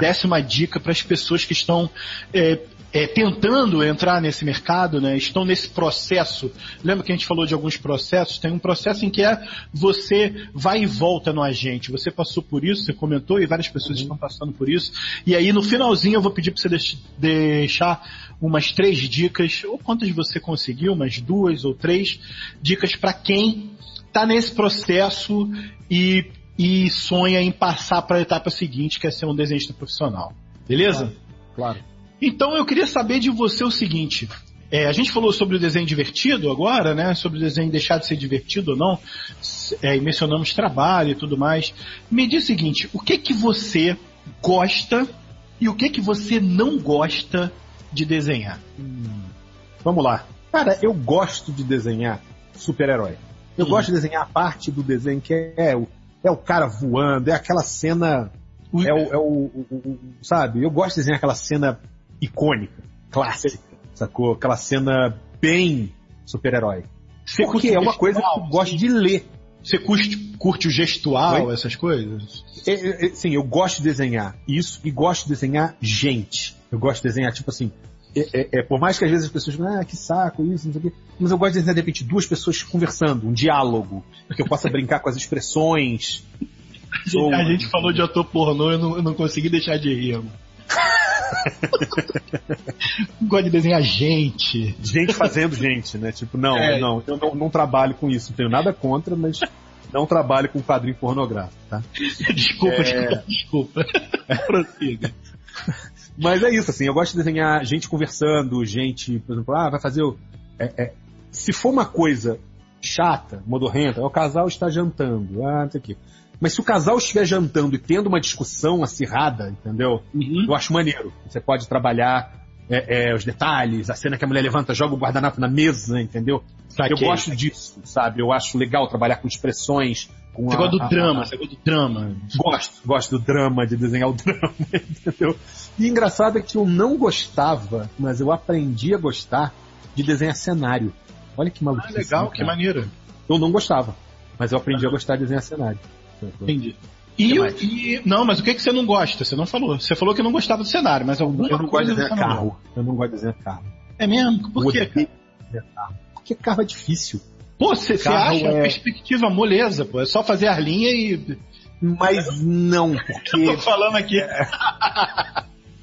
C: desse uma dica para as pessoas que estão é, é, tentando entrar nesse mercado, né? Estão nesse processo. Lembra que a gente falou de alguns processos? Tem um processo em que é você vai e volta no agente. Você passou por isso, você comentou e várias pessoas estão passando por isso. E aí no finalzinho eu vou pedir para você deix- deixar umas três dicas, ou quantas você conseguiu, umas duas ou três dicas para quem está nesse processo e, e sonha em passar para a etapa seguinte, que é ser um desenhista profissional. Beleza?
D: Claro.
C: Então eu queria saber de você o seguinte. é, a gente falou sobre o desenho divertido agora, né? Sobre o desenho deixar de ser divertido ou não. É, e mencionamos trabalho e tudo mais. Me diz o seguinte, o que que você gosta e o que que você não gosta de desenhar?
D: Vamos lá. Cara, eu gosto de desenhar super-herói. Eu
C: Hum.
D: gosto de desenhar a parte do desenho que é, o, é o cara voando, é aquela cena. É o, é o- o- o- Sabe? Eu gosto de desenhar aquela cena icônica, clássica, sacou? Aquela cena bem super-herói.
C: Você
D: Porque
C: curte
D: é uma coisa que eu
C: gestual,
D: gosto de ler.
C: Você curte, curte o gestual,
D: Oi?
C: essas coisas?
D: É, é, é, sim, eu gosto de desenhar isso e gosto de desenhar gente. Eu gosto de desenhar, tipo assim. é- é- é, por mais que às vezes as pessoas falem, ah, que saco isso, não sei o quê. Mas eu gosto de desenhar, de repente, duas pessoas conversando, um diálogo, que eu possa <laughs> brincar com as expressões. Ou-
C: A gente falou de ator pornô, eu não, eu não consegui deixar de rir. mano. <laughs> <laughs> Gosto de desenhar gente.
D: Gente fazendo gente, né? Tipo, não,
C: É.
D: não, eu não, não trabalho com isso. Não tenho nada contra, mas não trabalho com quadrinho pornográfico, tá?
C: Desculpa,
D: É.
C: desculpa. <laughs> Prossiga.
D: Mas é isso, assim, eu gosto de desenhar gente conversando, gente, por exemplo, ah, vai fazer o. é, é, se for uma coisa chata, modorrenta, o casal está jantando, ah, não sei o quê. Mas se o casal estiver jantando e tendo uma discussão acirrada, entendeu?
C: Uhum.
D: Eu acho maneiro. Você pode trabalhar é, é, os detalhes, a cena que a mulher levanta, joga o guardanapo na mesa, entendeu?
C: Saquei.
D: Eu gosto disso, sabe? Eu acho legal trabalhar com expressões. Com
C: Você
D: a-
C: gosta do
D: a-
C: drama,
D: a-
C: você gosta do drama.
D: Gosto, gosto do drama, de desenhar o <laughs> drama, entendeu? E engraçado é que eu não gostava, mas eu aprendi a gostar de desenhar cenário. Olha que maluco.
C: Ah, legal, que maneiro.
D: Eu não gostava, mas eu aprendi a gostar de desenhar cenário.
C: Entendi. E, e- não, mas o que, que você não gosta? Você não falou. Você falou que não gostava do cenário, mas alguma
D: Eu não gosto
C: coisa
D: de desenhar carro. Eu não gosta de desenhar carro.
C: É mesmo? Por
D: Eu
C: quê?
D: carro. Porque carro é difícil.
C: Pô, você, acha
D: é-
C: a perspectiva moleza, pô. É só fazer as linhas e.
D: Mas não, <laughs>
C: Eu
D: porque
C: tô falando aqui.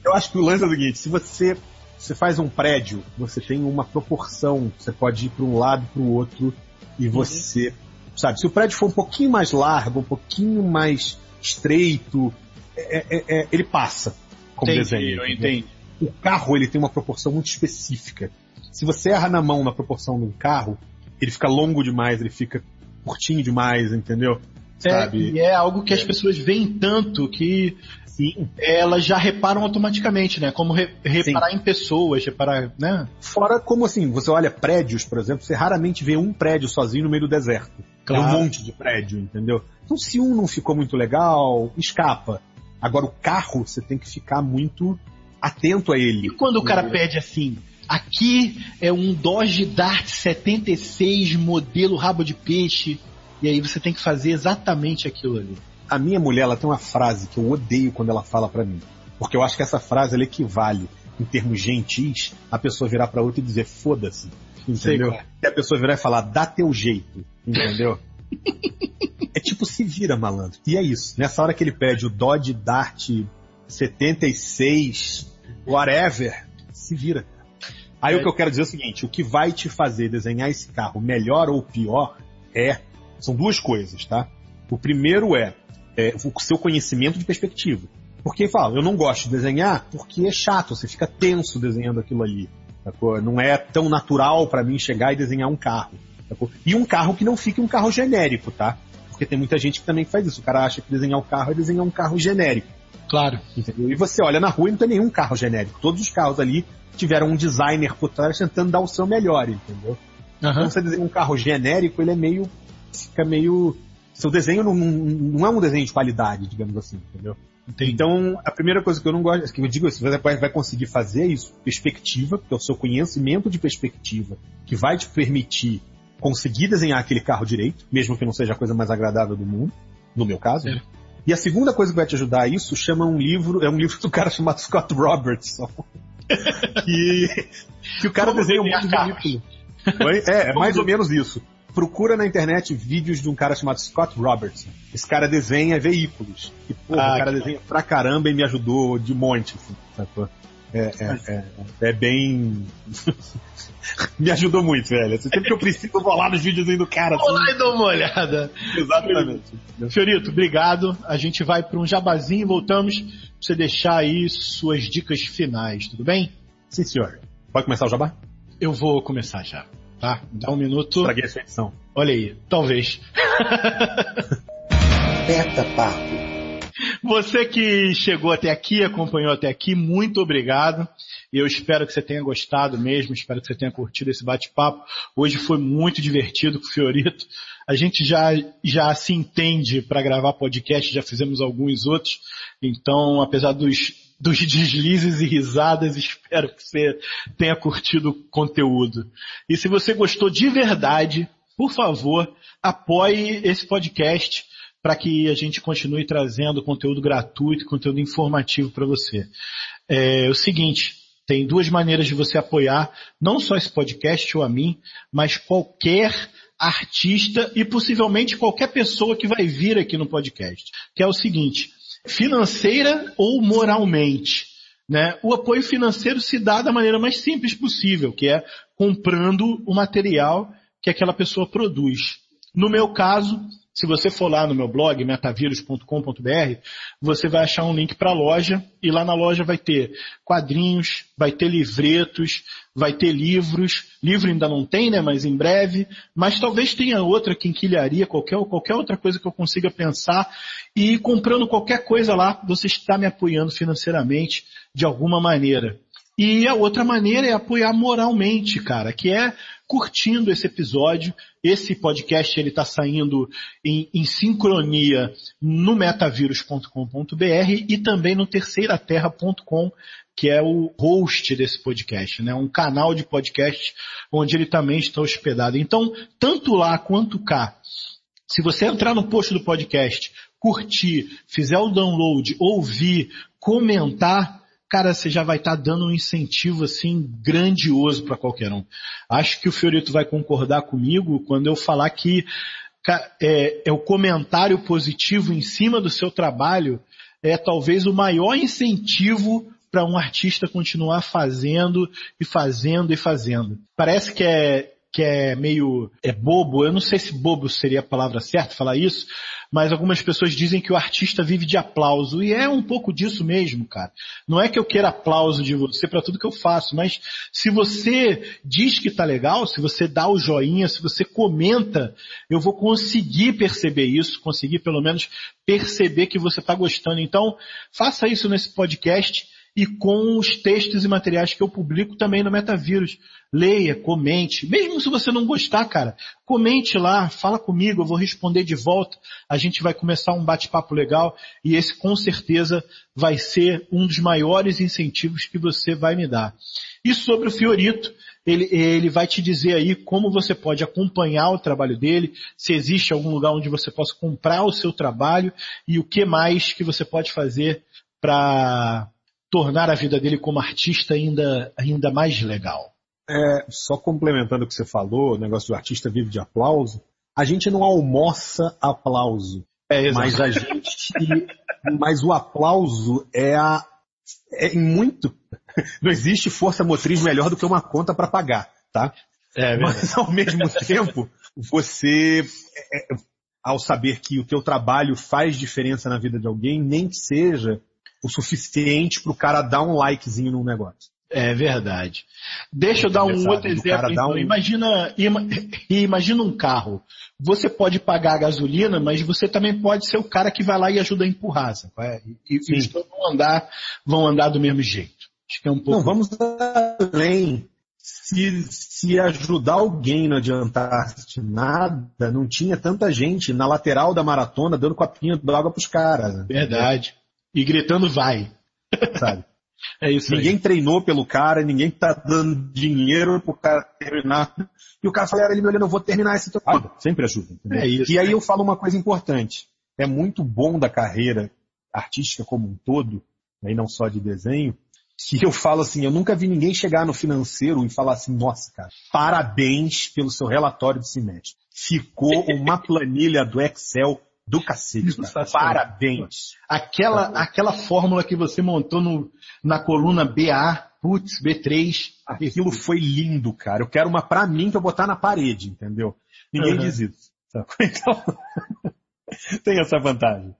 D: eu acho que o lance é o seguinte, se você, você faz um prédio, você tem uma proporção, você pode ir para um lado para o outro e você, sabe, se o prédio for um pouquinho mais largo, um pouquinho mais estreito, é- é- é- ele passa como
C: Entendi,
D: desenho.
C: eu entendi.
D: O carro ele tem uma proporção muito específica. Se você erra na mão na proporção de um carro, ele fica longo demais, ele fica curtinho demais, entendeu?
C: É,
D: Sabe?
C: e é algo que as pessoas veem tanto que
D: Sim.
C: elas já reparam automaticamente, né? Como re- reparar em pessoas, reparar, né?
D: Fora como assim, você olha prédios, por exemplo, você raramente vê um prédio sozinho no meio do deserto. É um
C: Claro.
D: monte de prédio, entendeu? Então se um não ficou muito legal, escapa. Agora o carro, você tem que ficar muito atento a ele.
C: E quando o cara
D: Entendeu?
C: pede assim, aqui é um Dodge Dart 76 modelo rabo de peixe, e aí você tem que fazer exatamente aquilo ali.
D: A minha mulher, ela tem uma frase que eu odeio quando ela fala pra mim. Porque eu acho que essa frase ela equivale. em termos gentis, a pessoa virar para outra e dizer foda-se. Entendeu?
C: Sei,
D: e a pessoa virar e falar, dá teu jeito. Entendeu? é tipo se vira, malandro. E é isso. Nessa hora que ele pede o Dodge Dart 76, whatever, se vira. Aí é. o que eu quero dizer é o seguinte: o que vai te fazer desenhar esse carro melhor ou pior é. São duas coisas, tá? O primeiro é, é o seu conhecimento de perspectiva. Porque fala, eu não gosto de desenhar porque é chato, você fica tenso desenhando aquilo ali. Sacou? Não é tão natural para mim chegar e desenhar um carro. Sacou? E um carro que não fique um carro genérico, tá? Porque tem muita gente que também faz isso. O cara acha que desenhar um carro é desenhar um carro genérico.
C: Claro.
D: Entendeu? E você olha na rua e não tem nenhum carro genérico. Todos os carros ali tiveram um designer por trás tentando dar o seu melhor, entendeu? Uhum. Então você desenha um carro genérico, ele é meio. fica meio. Seu desenho não, não é um desenho de qualidade, digamos assim, entendeu? Entendi. Então, a primeira coisa que eu não gosto, que eu digo, se você vai conseguir fazer isso, perspectiva, que é o seu conhecimento de perspectiva, que vai te permitir conseguir desenhar aquele carro direito, mesmo que não seja a coisa mais agradável do mundo, no meu caso. É. E a segunda coisa que vai te ajudar a isso chama um livro, é um livro do cara chamado Scott Robertson. <laughs> que, que o cara Como desenha muito bonito. É, é mais ou menos isso. Procura na internet vídeos de um cara chamado Scott Robertson. Esse cara desenha veículos. E, porra, ah, o cara desenha pra caramba e me ajudou de monte, assim, sacou? É, é, é, é, bem. <laughs> Me ajudou muito, velho. Sempre que eu preciso, eu vou lá nos vídeos do cara.
C: Vou lá e dou uma olhada.
D: Exatamente.
C: Fiorito, obrigado. A gente vai para um jabazinho e voltamos pra você deixar aí suas dicas finais, tudo bem?
D: Sim, senhor. Pode começar o jabá?
C: Eu vou começar já. Tá? Dá um minuto.
D: Estraguei essa edição.
C: Olha aí, talvez. <laughs>
B: Beta Papo.
C: Você que chegou até aqui, acompanhou até aqui, muito obrigado. Eu espero que você tenha gostado mesmo, espero que você tenha curtido esse bate-papo. Hoje foi muito divertido com o Fiorito. A gente já, já se entende para gravar podcast, já fizemos alguns outros. Então, apesar dos, dos deslizes e risadas, espero que você tenha curtido o conteúdo. E se você gostou de verdade, por favor, apoie esse podcast para que a gente continue trazendo conteúdo gratuito, conteúdo informativo para você. É, é o seguinte, tem duas maneiras de você apoiar não só esse podcast ou a mim, mas qualquer artista e possivelmente qualquer pessoa que vai vir aqui no podcast. Que é o seguinte, financeira ou moralmente. Né? O apoio financeiro se dá da maneira mais simples possível, que é comprando o material que aquela pessoa produz. No meu caso, se você for lá no meu blog, metavírus.com.br, você vai achar um link para a loja e lá na loja vai ter quadrinhos, vai ter livretos, vai ter livros. Livro ainda não tem, né? Mas em breve. Mas talvez tenha outra quinquilharia, qualquer, qualquer outra coisa que eu consiga pensar. E comprando qualquer coisa lá, você está me apoiando financeiramente de alguma maneira. E a outra maneira é apoiar moralmente, cara, que é curtindo esse episódio. Esse podcast ele está saindo em, em, sincronia no metavírus.com.br e também no terceiraterra.com, que é o host desse podcast, né? Um canal de podcast onde ele também está hospedado. Então, tanto lá quanto cá, se você entrar no post do podcast, curtir, fizer o download, ouvir, comentar, cara, você já vai estar tá dando um incentivo assim grandioso para qualquer um. Acho que o Fiorito vai concordar comigo quando eu falar que é, é o comentário positivo em cima do seu trabalho é talvez o maior incentivo para um artista continuar fazendo e fazendo e fazendo. Parece que é que é meio é bobo, eu não sei se bobo seria a palavra certa falar isso, mas algumas pessoas dizem que o artista vive de aplauso e é um pouco disso mesmo, cara. Não é que eu queira aplauso de você para tudo que eu faço, mas se você diz que tá legal, se você dá o joinha, se você comenta, eu vou conseguir perceber isso, conseguir pelo menos perceber que você tá gostando. Então, faça isso nesse podcast e com os textos e materiais que eu publico também no Metavírus. Leia, comente. Mesmo se você não gostar, cara, comente lá, fala comigo, eu vou responder de volta. A gente vai começar um bate-papo legal e esse com certeza vai ser um dos maiores incentivos que você vai me dar. E sobre o Fiorito, ele, ele vai te dizer aí como você pode acompanhar o trabalho dele, se existe algum lugar onde você possa comprar o seu trabalho e o que mais que você pode fazer para tornar a vida dele como artista ainda, ainda mais legal.
D: É, só complementando o que você falou, o negócio do artista vive de aplauso, a gente não almoça aplauso.
C: É,
D: mas a gente. mas o aplauso é a. É muito. <laughs> Não existe força motriz melhor do que uma conta para pagar, tá?
C: É,
D: mas ao mesmo <laughs> tempo, você, é, ao saber que o teu trabalho faz diferença na vida de alguém, nem que seja o suficiente para o cara dar um likezinho num negócio.
C: É verdade. Deixa eu dar um outro exemplo. Então. Um... Imagina, <laughs> imagina um carro. Você pode pagar a gasolina, mas você também pode ser o cara que vai lá e ajuda a empurrar. É? E, e os vão andar, vão andar do mesmo jeito.
D: Acho que é um pouco. Não, vamos além. Se, se ajudar alguém não adiantasse nada, não tinha tanta gente na lateral da maratona dando copinho d'água para os caras.
C: Verdade. E gritando vai.
D: Sabe? <laughs> É isso ninguém aí. treinou pelo cara, ninguém tá dando dinheiro pro cara terminar. E o cara fala, ele me olhando, eu vou terminar esse trabalho. Sempre ajuda. Entendeu? É isso, e aí eu falo uma coisa importante. É muito bom da carreira artística como um todo, né, e não só de desenho, que eu falo assim, eu nunca vi ninguém chegar no financeiro e falar assim, nossa, cara, parabéns pelo seu relatório de semestre. Ficou uma planilha do Excel do cacete, cara. Parabéns.
C: Aquela, aquela fórmula que você montou no, na coluna BA, putz, B3.
D: Aquilo foi lindo, cara. Eu quero uma pra mim que eu botar na parede, entendeu? Ninguém uhum. diz isso. <laughs> Então, tem essa vantagem.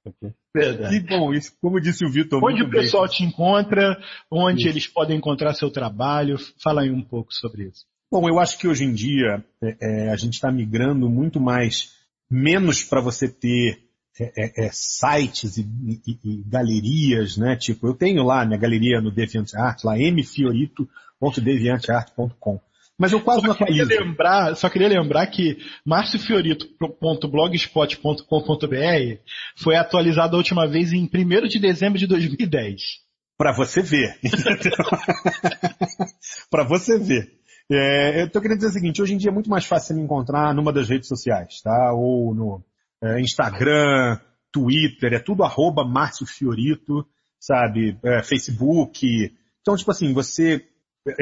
C: Verdade.
D: E bom, isso, como disse o Vitor.
C: Onde o pessoal bem. te encontra, onde isso. eles podem encontrar seu trabalho, fala aí um pouco sobre isso.
D: Bom, eu acho que hoje em dia é, é, a gente está migrando muito mais menos para você ter é, é, é, sites e, e, e, galerias, né? Tipo, eu tenho lá minha galeria no DeviantArt, lá mfiorito.deviantart.com. Mas eu quase só não atualizo.
C: Queria lembrar, só queria lembrar que marciofiorito.blogspot.com.br foi atualizado a última vez em 1 de dezembro de 2010.
D: Para você ver. <laughs> <laughs> Para você ver. É, eu tô querendo dizer o seguinte, hoje em dia é muito mais fácil me encontrar numa das redes sociais, tá? Ou no é, Instagram, Twitter, é tudo arroba Márcio Fiorito, sabe? É, Facebook. Então, tipo assim, você.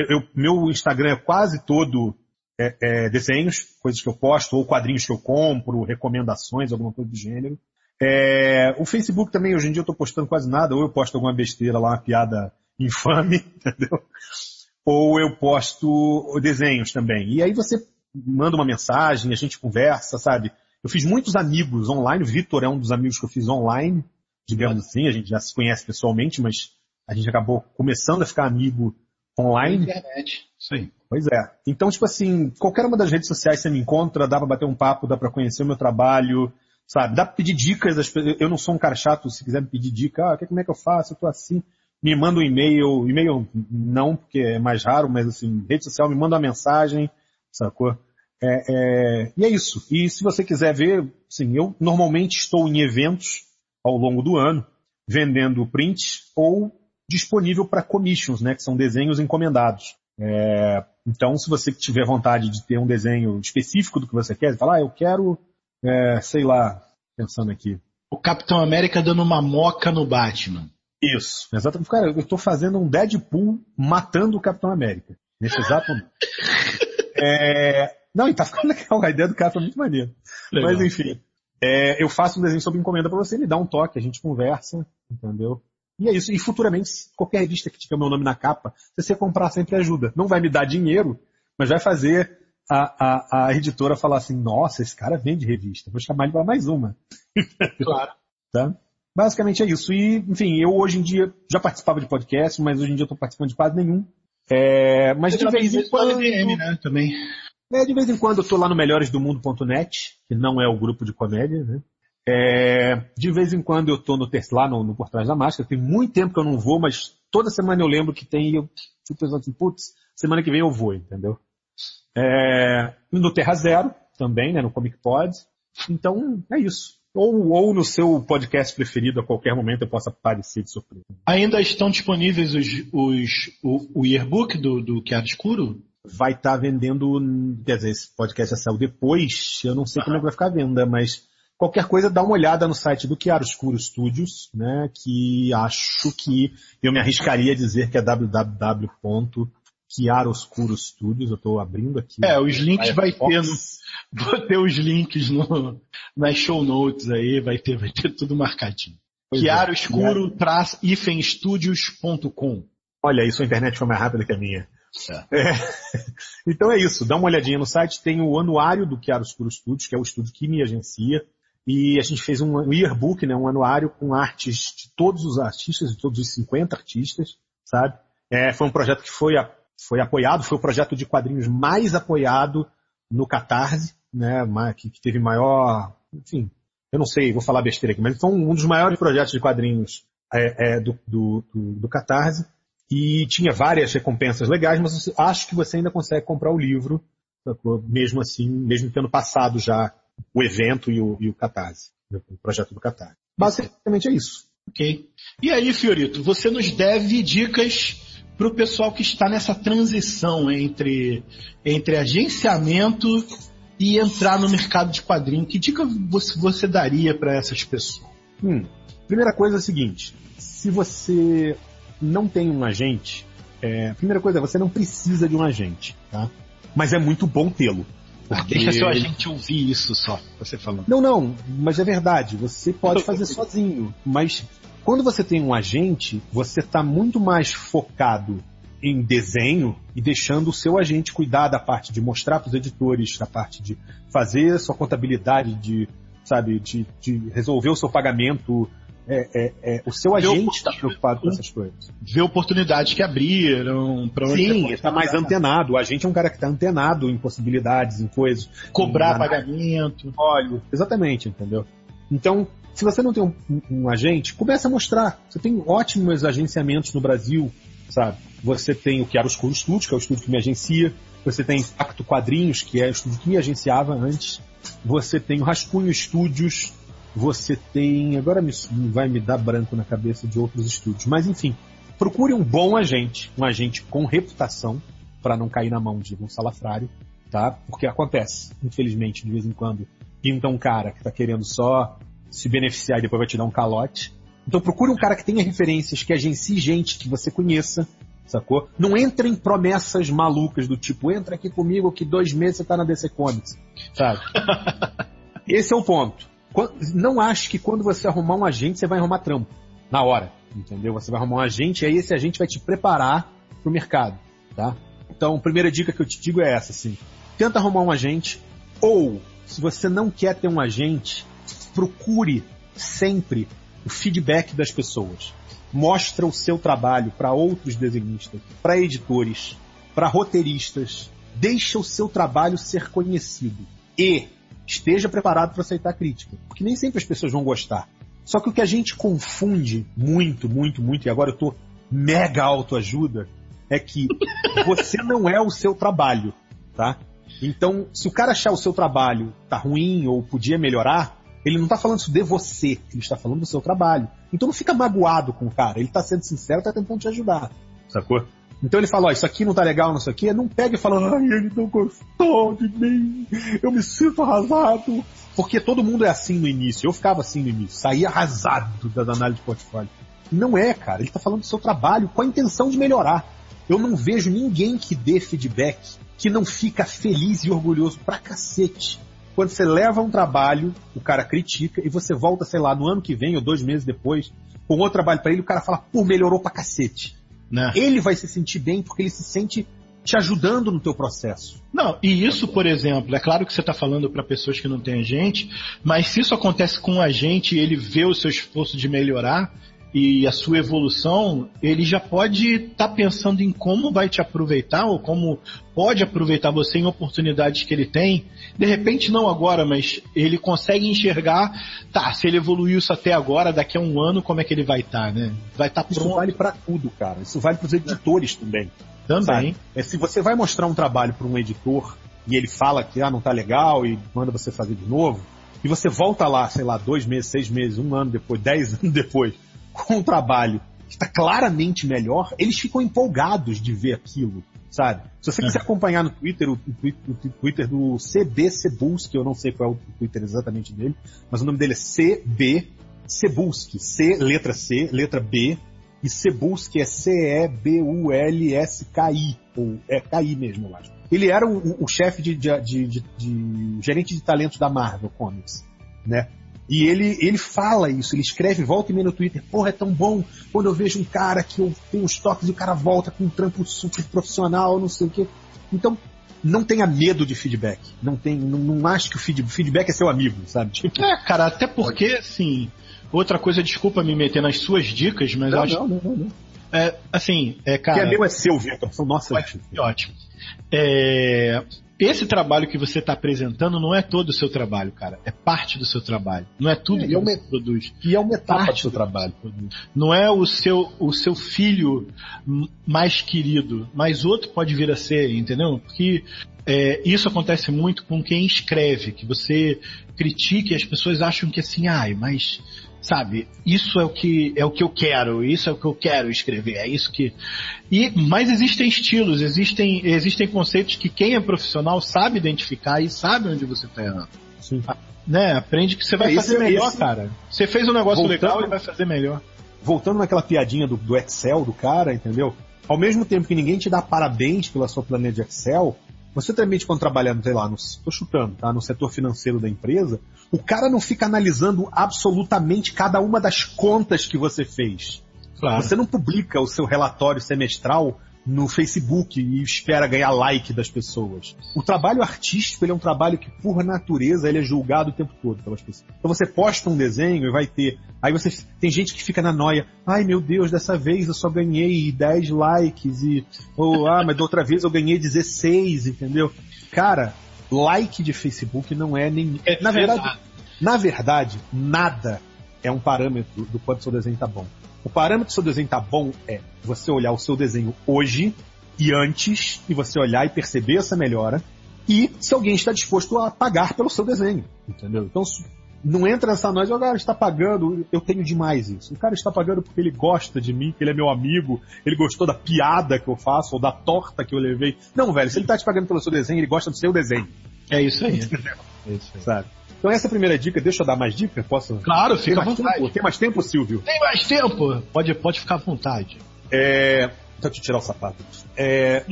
D: Eu, meu Instagram é quase todo é, é, desenhos, coisas que eu posto, ou quadrinhos que eu compro, recomendações, alguma coisa do gênero. É, o Facebook também, hoje em dia eu estou postando quase nada, ou eu posto alguma besteira lá, uma piada infame, <laughs> entendeu? Ou eu posto desenhos também. E aí você manda uma mensagem, a gente conversa, sabe? Eu fiz muitos amigos online, o Vitor é um dos amigos que eu fiz online, digamos assim, a gente já se conhece pessoalmente, mas a gente acabou começando a ficar amigo online.
C: internet, sim.
D: Pois é. Então, tipo assim, qualquer uma das redes sociais você me encontra, dá pra bater um papo, dá pra conhecer o meu trabalho, sabe? Dá pra pedir dicas, eu não sou um cara chato, se quiser me pedir dica, ah, como é que eu faço, eu tô assim me manda um e-mail, e-mail não, porque é mais raro, mas assim, rede social, me manda uma mensagem, sacou? É, é, e é isso. E se você quiser ver, assim, eu normalmente estou em eventos ao longo do ano, vendendo prints ou disponível para commissions, né, que são desenhos encomendados. É, então, se você tiver vontade de ter um desenho específico do que você quer, falar, ah, eu quero, é, sei lá, pensando aqui.
C: O Capitão América dando uma moca no Batman.
D: Isso, exatamente. Cara, eu estou fazendo um Deadpool matando o Capitão América. Nesse exato momento. <laughs> é... Não, e tá ficando legal. A ideia do cara foi muito maneira. Mas enfim. É, eu faço um desenho sob encomenda para você, me dá um toque, a gente conversa, entendeu? E é isso. E futuramente, qualquer revista que tiver meu nome na capa, se você comprar sempre ajuda. Não vai me dar dinheiro, mas vai fazer a, a, a editora falar assim, nossa, esse cara vende revista, vou chamar ele para mais uma.
C: Claro. <laughs>
D: tá? Basicamente é isso. E, enfim, eu hoje em dia já participava de podcast, mas hoje em dia eu estou participando de quase nenhum. É, mas de vez em quando.
C: DM, né, também.
D: É, de vez em quando eu estou lá no melhoresdomundo.net, que não é o grupo de comédia, né? É, de vez em quando eu estou no lá no, no Por Trás da Máscara. Tem muito tempo que eu não vou, mas toda semana eu lembro que tem. Eu fico pensando assim, putz, semana que vem eu vou, entendeu? É, no Terra Zero também, né? No Comic Pod. Então, é isso. Ou, ou no seu podcast preferido a qualquer momento eu possa aparecer de surpresa.
C: Ainda estão disponíveis os, os, o, o yearbook do, do Chiaro Escuro?
D: Vai estar tá vendendo, quer dizer, esse podcast já saiu depois, eu não sei ah. como é que vai ficar a venda, mas Qualquer coisa, dá uma olhada no site do Chiaroscuro Studios, né, que acho que eu me arriscaria a dizer que é www.chiaroscuro Studios. Eu estou abrindo aqui.
C: É, os links vai ter, no, <laughs> vou ter os links no, nas show notes aí, vai ter, vai ter tudo marcadinho. Chiaroscuro-studios.com
D: é. Olha, isso a internet foi mais rápida que a minha. É. É. <laughs> Então é isso, dá uma olhadinha no site, tem o anuário do Chiaroscuro Studios, que é o estúdio que me agencia, e a gente fez um yearbook, né, um anuário com artes de todos os artistas, de todos os 50 artistas, sabe? É, foi um projeto que foi, foi apoiado, foi o projeto de quadrinhos mais apoiado no Catarse, né, que, que teve maior, enfim, eu não sei, vou falar besteira aqui, mas foi um dos maiores projetos de quadrinhos é, é, do, do, do, do Catarse, e tinha várias recompensas legais, mas acho que você ainda consegue comprar o livro, mesmo assim, mesmo tendo passado já o evento e o, e o Catarse, o projeto do Catarse. Basicamente é isso.
C: Ok. E aí, Fiorito, você nos deve dicas para o pessoal que está nessa transição entre, entre agenciamento e entrar no mercado de quadrinho. Que dica você, você daria para essas pessoas?
D: Hum, primeira coisa é a seguinte: se você não tem um agente, é, a primeira coisa é você não precisa de um agente, tá? Mas é muito bom tê-lo.
C: Porque... Deixa seu agente ouvir isso só, você falando.
D: Não, não, mas é verdade. Você pode <laughs> fazer sozinho. Mas quando você tem um agente, você está muito mais focado em desenho e deixando o seu agente cuidar da parte de mostrar para os editores, da parte de fazer sua contabilidade, de, sabe, de, de resolver o seu pagamento, é, é, é, o seu agente está preocupado com essas coisas.
C: Ver oportunidades que abriram,
D: para onde Sim, está mais antenado. O agente é um cara que está antenado em possibilidades, em coisas.
C: Cobrar em, pagamento.
D: Óleo. Exatamente, entendeu? Então, se você não tem um, um, um, agente, começa a mostrar. Você tem ótimos agenciamentos no Brasil, sabe? Você tem o Chiaroscuro Studios, que é o estúdio que me agencia. Você tem Pacto Quadrinhos, que é o estúdio que me agenciava antes. Você tem o Rascunho Studios, você tem. Agora me, vai me dar branco na cabeça de outros estúdios. Mas enfim, procure um bom agente, um agente com reputação, para não cair na mão de um salafrário, tá? Porque acontece, infelizmente, de vez em quando, pinta um cara que está querendo só se beneficiar e depois vai te dar um calote. Então procure um cara que tenha referências, que agencie gente que você conheça, sacou? Não entre em promessas malucas do tipo, entra aqui comigo que dois meses você tá na DC Comics, sabe? <laughs> Esse é o ponto. Não acho que quando você arrumar um agente, você vai arrumar trampo. Na hora. Entendeu? Você vai arrumar um agente e aí esse agente vai te preparar para o mercado. Tá? Então, a primeira dica que eu te digo é essa, assim. Tenta arrumar um agente. Ou, se você não quer ter um agente, procure sempre o feedback das pessoas. Mostra o seu trabalho para outros desenhistas, para editores, para roteiristas. Deixa o seu trabalho ser conhecido. E esteja preparado para aceitar crítica. Porque nem sempre as pessoas vão gostar. Só que o que a gente confunde muito, muito, muito, e agora eu tô mega autoajuda, é que <laughs> você não é o seu trabalho, tá? Então, se o cara achar o seu trabalho tá ruim ou podia melhorar, ele não tá falando isso de você, ele está falando do seu trabalho. Então não fica magoado com o cara, ele tá sendo sincero, tá tentando te ajudar, sacou? Então ele fala, ó, isso aqui não tá legal, não sei o quê. Não pega e fala, ai, ele não gostou de mim, eu me sinto arrasado. Porque todo mundo é assim no início. Eu ficava assim no início, saía arrasado das análises de portfólio. Não é, cara. Ele tá falando do seu trabalho com a intenção de melhorar. Eu não vejo ninguém que dê feedback que não fica feliz e orgulhoso pra cacete. Quando você leva um trabalho, o cara critica e você volta, sei lá, no ano que vem ou dois meses depois, com outro trabalho para ele, o cara fala, pô, melhorou pra cacete. Né? Ele vai se sentir bem porque ele se sente te ajudando no teu processo.
C: Não, e isso, por exemplo, é claro que você está falando para pessoas que não têm agente, mas se isso acontece com um agente e ele vê o seu esforço de melhorar e a sua evolução, ele já pode estar tá pensando em como vai te aproveitar ou como pode aproveitar você em oportunidades que ele tem. De repente não agora, mas ele consegue enxergar, tá, se ele evoluiu isso até agora, daqui a um ano, como é que ele vai estar, tá, né? Vai estar tá
D: pronto. Isso vale para tudo, cara. Isso vale para os editores também.
C: Também.
D: É, se você vai mostrar um trabalho para um editor e ele fala que ah, não tá legal e manda você fazer de novo, e você volta lá, sei lá, dois meses, seis meses, um ano depois, dez <laughs> anos depois, com um trabalho que está claramente melhor, eles ficam empolgados de ver aquilo sabe? Se você quiser acompanhar no Twitter, o, o Twitter do CB Cebulski, eu não sei qual é o Twitter exatamente dele, mas o nome dele é CB Cebulski. C, letra C, letra B, e Cebulski é C-E-B-U-L-S-K-I, ou é K-I mesmo, eu acho. Ele era o, o chefe de, de, de, de, gerente de talentos da Marvel Comics, né? E ele, ele fala isso, ele escreve, volta e meia no Twitter, porra, é tão bom quando eu vejo um cara que eu tenho os toques e o cara volta com um trampo super profissional, não sei o quê. Então, não tenha medo de feedback. Não tem, não, não acho que o feedback é seu amigo, sabe?
C: Tipo, é, cara, até porque, assim, outra coisa, desculpa me meter nas suas dicas, mas
D: não,
C: acho.
D: Não, não, não, não.
C: É, assim, é, cara.
D: Que é meu é seu, Vitor. São nossas.
C: Ótimo. ótimo. É, esse trabalho que você está apresentando não é todo o seu trabalho, cara. É parte do seu trabalho. Não é tudo é, que é você produz.
D: E é uma etapa parte do seu trabalho.
C: Não é o seu, o seu filho mais querido, mas outro pode vir a ser, entendeu? Porque é, isso acontece muito com quem escreve, que você critique e as pessoas acham que assim, ai, mas sabe? Isso é o que é o que eu quero, isso é o que eu quero escrever, é isso que e mas existem estilos, existem existem conceitos que quem é profissional sabe identificar e sabe onde você está errando. Sim. Né? Aprende que você vai é, fazer esse, melhor, esse... cara. Você fez um negócio Voltando... legal e vai fazer melhor.
D: Voltando naquela piadinha do, do Excel do cara, entendeu? Ao mesmo tempo que ninguém te dá parabéns pela sua planilha de Excel, você também, quando trabalhando, sei lá, no, tô chutando, tá? No setor financeiro da empresa, o cara não fica analisando absolutamente cada uma das contas que você fez. Claro. Você não publica o seu relatório semestral no Facebook e espera ganhar like das pessoas. O trabalho artístico ele é um trabalho que, por natureza, ele é julgado o tempo todo pelas pessoas. Então você posta um desenho e vai ter. Aí você tem gente que fica na noia. Ai meu Deus, dessa vez eu só ganhei 10 likes e. Ou, ah, mas da outra vez eu ganhei 16, entendeu? Cara, like de Facebook não é nem. É, na verdade, na verdade, nada é um parâmetro do quanto seu desenho tá bom. O parâmetro do seu desenho tá bom é você olhar o seu desenho hoje e antes, e você olhar e perceber essa melhora, e se alguém está disposto a pagar pelo seu desenho, entendeu? Então, não entra nessa nós, o cara está pagando, eu tenho demais isso. O cara está pagando porque ele gosta de mim, que ele é meu amigo, ele gostou da piada que eu faço, ou da torta que eu levei. Não, velho, se ele está te pagando pelo seu desenho, ele gosta do seu desenho.
C: É isso aí.
D: é isso aí. Sabe? Então essa é a primeira dica, deixa eu dar mais dica? Posso?
C: Claro, fica à
D: vontade. Tempo? Tem mais tempo, Silvio?
C: Tem mais tempo! Pode, pode ficar à vontade.
D: É... Deixa eu te tirar o sapato. É...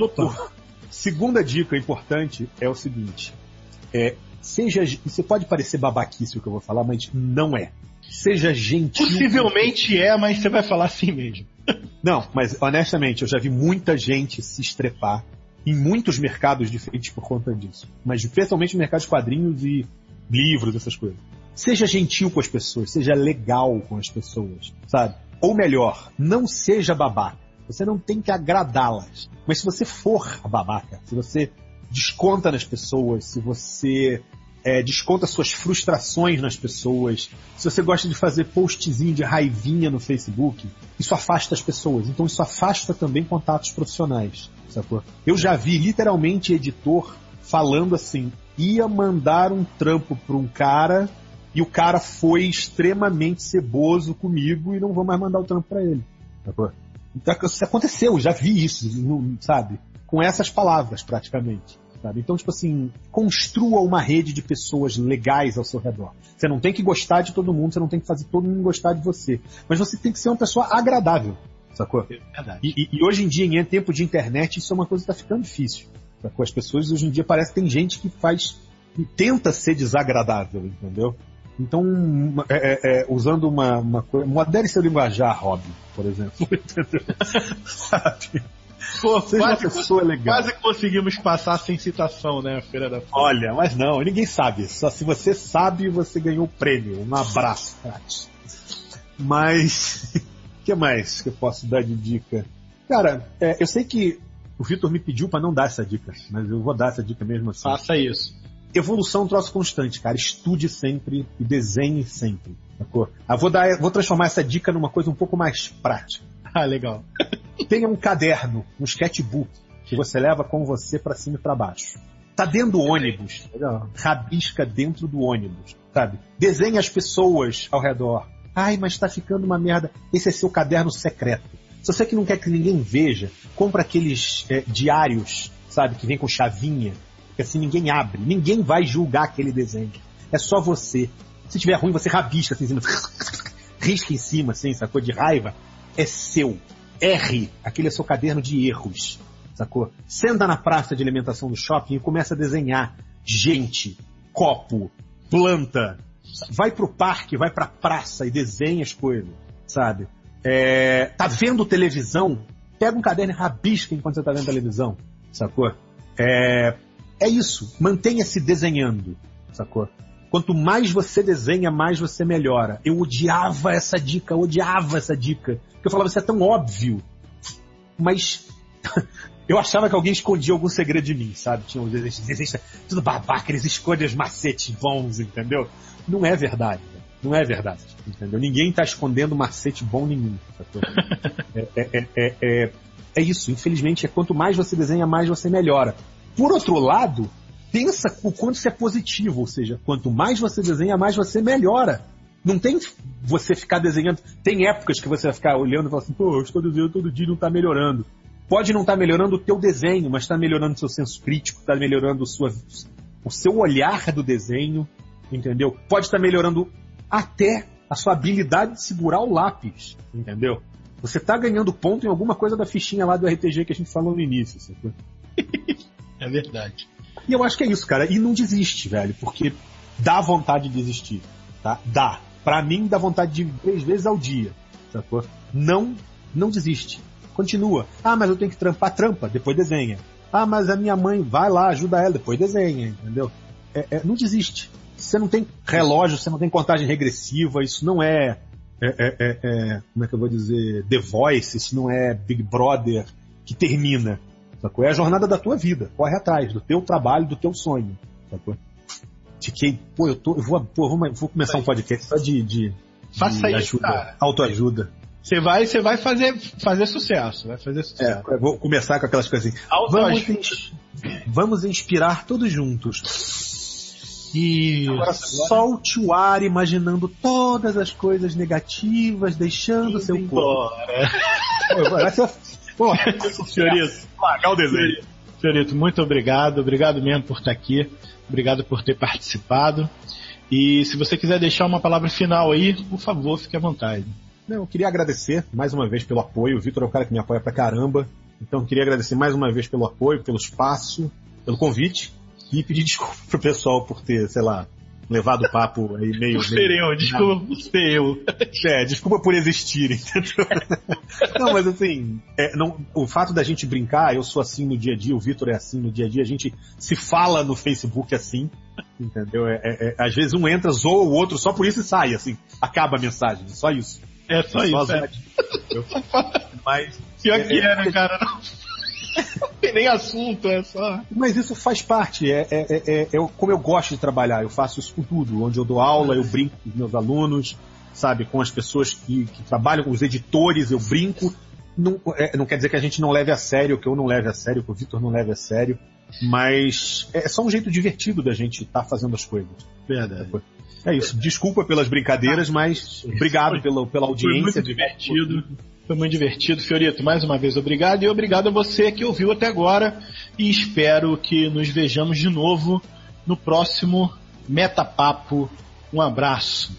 D: Segunda dica importante é o seguinte. É, seja, isso pode parecer babaquice o que eu vou falar, mas não é. Seja gentil.
C: Possivelmente é, mas você vai falar assim mesmo.
D: Não, mas honestamente, eu já vi muita gente se estrepar em muitos mercados diferentes por conta disso. Mas especialmente no mercado de quadrinhos e livros, essas coisas. Seja gentil com as pessoas, seja legal com as pessoas, sabe? Ou melhor, não seja babaca. Você não tem que agradá-las. Mas se você for babaca, se você desconta nas pessoas, se você é, desconta suas frustrações nas pessoas, se você gosta de fazer postzinho de raivinha no Facebook, isso afasta as pessoas. Então isso afasta também contatos profissionais. Sacou? Eu já vi literalmente editor falando assim: ia mandar um trampo para um cara e o cara foi extremamente ceboso comigo e não vou mais mandar o trampo para ele. Então, isso aconteceu, já vi isso, sabe? Com essas palavras, praticamente. Sabe? Então, tipo assim, construa uma rede de pessoas legais ao seu redor. Você não tem que gostar de todo mundo, você não tem que fazer todo mundo gostar de você. Mas você tem que ser uma pessoa agradável, sacou? É verdade. E, e, e hoje em dia, em tempo de internet, isso é uma coisa que está ficando difícil com as pessoas hoje em dia parece que tem gente que faz que tenta ser desagradável, entendeu? Então, é, é, é, usando uma, uma coisa. Modere seu linguajar, Rob, por exemplo. Entendeu? <laughs>
C: Sabe? Pô, Seja quase, pessoa legal. Quase conseguimos passar sem citação, né, Feira da
D: Folha. Olha, mas não, ninguém sabe. Só se você sabe, você ganhou o prêmio. Um abraço, Mas, o <laughs> que mais que eu posso dar de dica? Cara, é, eu sei que o Vitor me pediu para não dar essa dica, mas eu vou dar essa dica mesmo assim.
C: Faça isso.
D: Evolução é um troço constante, cara. Estude sempre e desenhe sempre. Sacou? Eu vou, dar, vou transformar essa dica numa coisa um pouco mais prática. <laughs>
C: Ah, legal. <laughs>
D: Tenha um caderno, um sketchbook, que você leva com você para cima e para baixo. Tá dentro do ônibus. Legal. Rabisca dentro do ônibus, sabe? Desenhe as pessoas ao redor. Ai, mas tá ficando uma merda. Esse é seu caderno secreto. Se você que não quer que ninguém veja, compra aqueles é, diários, sabe, que vem com chavinha, que assim ninguém abre, ninguém vai julgar aquele desenho. É só você. Se tiver ruim, você rabisca assim <laughs> risca em cima, assim, sacou? De raiva. É seu. R, aquele é seu caderno de erros, sacou? Senta na praça de alimentação do shopping e começa a desenhar gente, copo, planta. Vai pro parque, vai pra praça e desenha as coisas, sabe? É, tá vendo televisão? Pega um caderno e rabisca enquanto você tá vendo televisão, sacou? É, é isso. Mantenha-se desenhando, sacou? Quanto mais você desenha, mais você melhora. Eu odiava essa dica, odiava essa dica. Porque eu falava, isso é tão óbvio. Mas <laughs> eu achava que alguém escondia algum segredo de mim, sabe? Tinha uns desenhos, tudo babaca, eles escondem os macetes bons, entendeu? Não é verdade. Não é verdade, entendeu? Ninguém está escondendo macete bom nenhum. <laughs> É, é, é, é, é isso, infelizmente, é quanto mais você desenha, mais você melhora. Por outro lado, pensa o quanto isso é positivo, ou seja, quanto mais você desenha, mais você melhora. Não tem você ficar desenhando. Tem épocas que você vai ficar olhando e falar assim, pô, eu estou desenhando todo dia e não está melhorando. Pode não estar tá melhorando o teu desenho, mas está melhorando o seu senso crítico, está melhorando sua, o seu olhar do desenho, entendeu? Pode estar tá melhorando até a sua habilidade de segurar o lápis, entendeu? Você está ganhando ponto em alguma coisa da fichinha lá do RTG que a gente falou no início. Sabe?
C: É verdade.
D: E eu acho que é isso, cara. E não desiste, velho, porque dá vontade de desistir, tá? Dá. Pra mim, dá vontade de três vezes ao dia, sacou? Não, não desiste. Continua. Ah, mas eu tenho que trampar, trampa, depois desenha. Ah, mas a minha mãe, vai lá, ajuda ela, depois desenha, entendeu? É, é, não desiste. Você não tem relógio, você não tem contagem regressiva, isso não é, é, é, é, é como é que eu vou dizer, The Voice, isso não é Big Brother que termina. Sacou? É a jornada da tua vida. Corre atrás do teu trabalho, do teu sonho. Sacou? Fiquei, pô, eu tô, eu vou, pô, vou, vou começar um podcast só de, de,
C: Faça
D: de ajuda,
C: cara.
D: autoajuda.
C: Você vai, você vai fazer, fazer sucesso, vai fazer
D: É,
C: sucesso.
D: eu vou começar com aquelas coisas assim. Vamos, vamos inspirar todos juntos.
C: Isso.
D: Agora solte o ar imaginando todas as coisas negativas, deixando seu corpo.
C: Embora.
D: Vai ser- Pô, <laughs>
C: Fiorito,
D: largar o desenho.
C: Fiorito, muito obrigado. Obrigado mesmo por estar aqui. Obrigado por ter participado. E se você quiser deixar uma palavra final aí, por favor, fique à vontade.
D: Não, eu queria agradecer mais uma vez pelo apoio. O Vitor é um cara que me apoia pra caramba. Então eu queria agradecer mais uma vez pelo apoio, pelo espaço, pelo convite. E pedir desculpa pro pessoal por ter, sei lá, levado o papo aí meio.
C: Por ser eu, desculpa por ser eu.
D: É, desculpa por existir, entendeu? <laughs> não, mas assim, é, não, o fato da gente brincar, eu sou assim no dia a dia, o Vitor é assim no dia a dia, a gente se fala no Facebook assim, entendeu? É, é, é, às vezes um entra, zoa o outro só por isso e sai, assim, acaba a mensagem, só isso.
C: É só
D: É
C: isso.
D: só
C: é.
D: Mas,
C: Pior que é, né, cara? Não, não tem nem assunto, é só.
D: mas isso faz parte, é, é, é, é, é como eu gosto de trabalhar, eu faço isso com tudo, onde eu dou aula, eu brinco com os meus alunos, sabe, com as pessoas que, que trabalham, com os editores, eu brinco. Não, é, não quer dizer que a gente não leve a sério, que eu não leve a sério, que o Vitor não leve a sério, mas é só um jeito divertido da gente estar fazendo as coisas.
C: Verdade.
D: É isso. Desculpa pelas brincadeiras, mas obrigado pela, pela
C: Foi
D: audiência.
C: muito divertido. Foi muito divertido. Fiorito, mais uma vez obrigado e obrigado a você que ouviu até agora e espero que nos vejamos de novo no próximo Metapapo. Um abraço.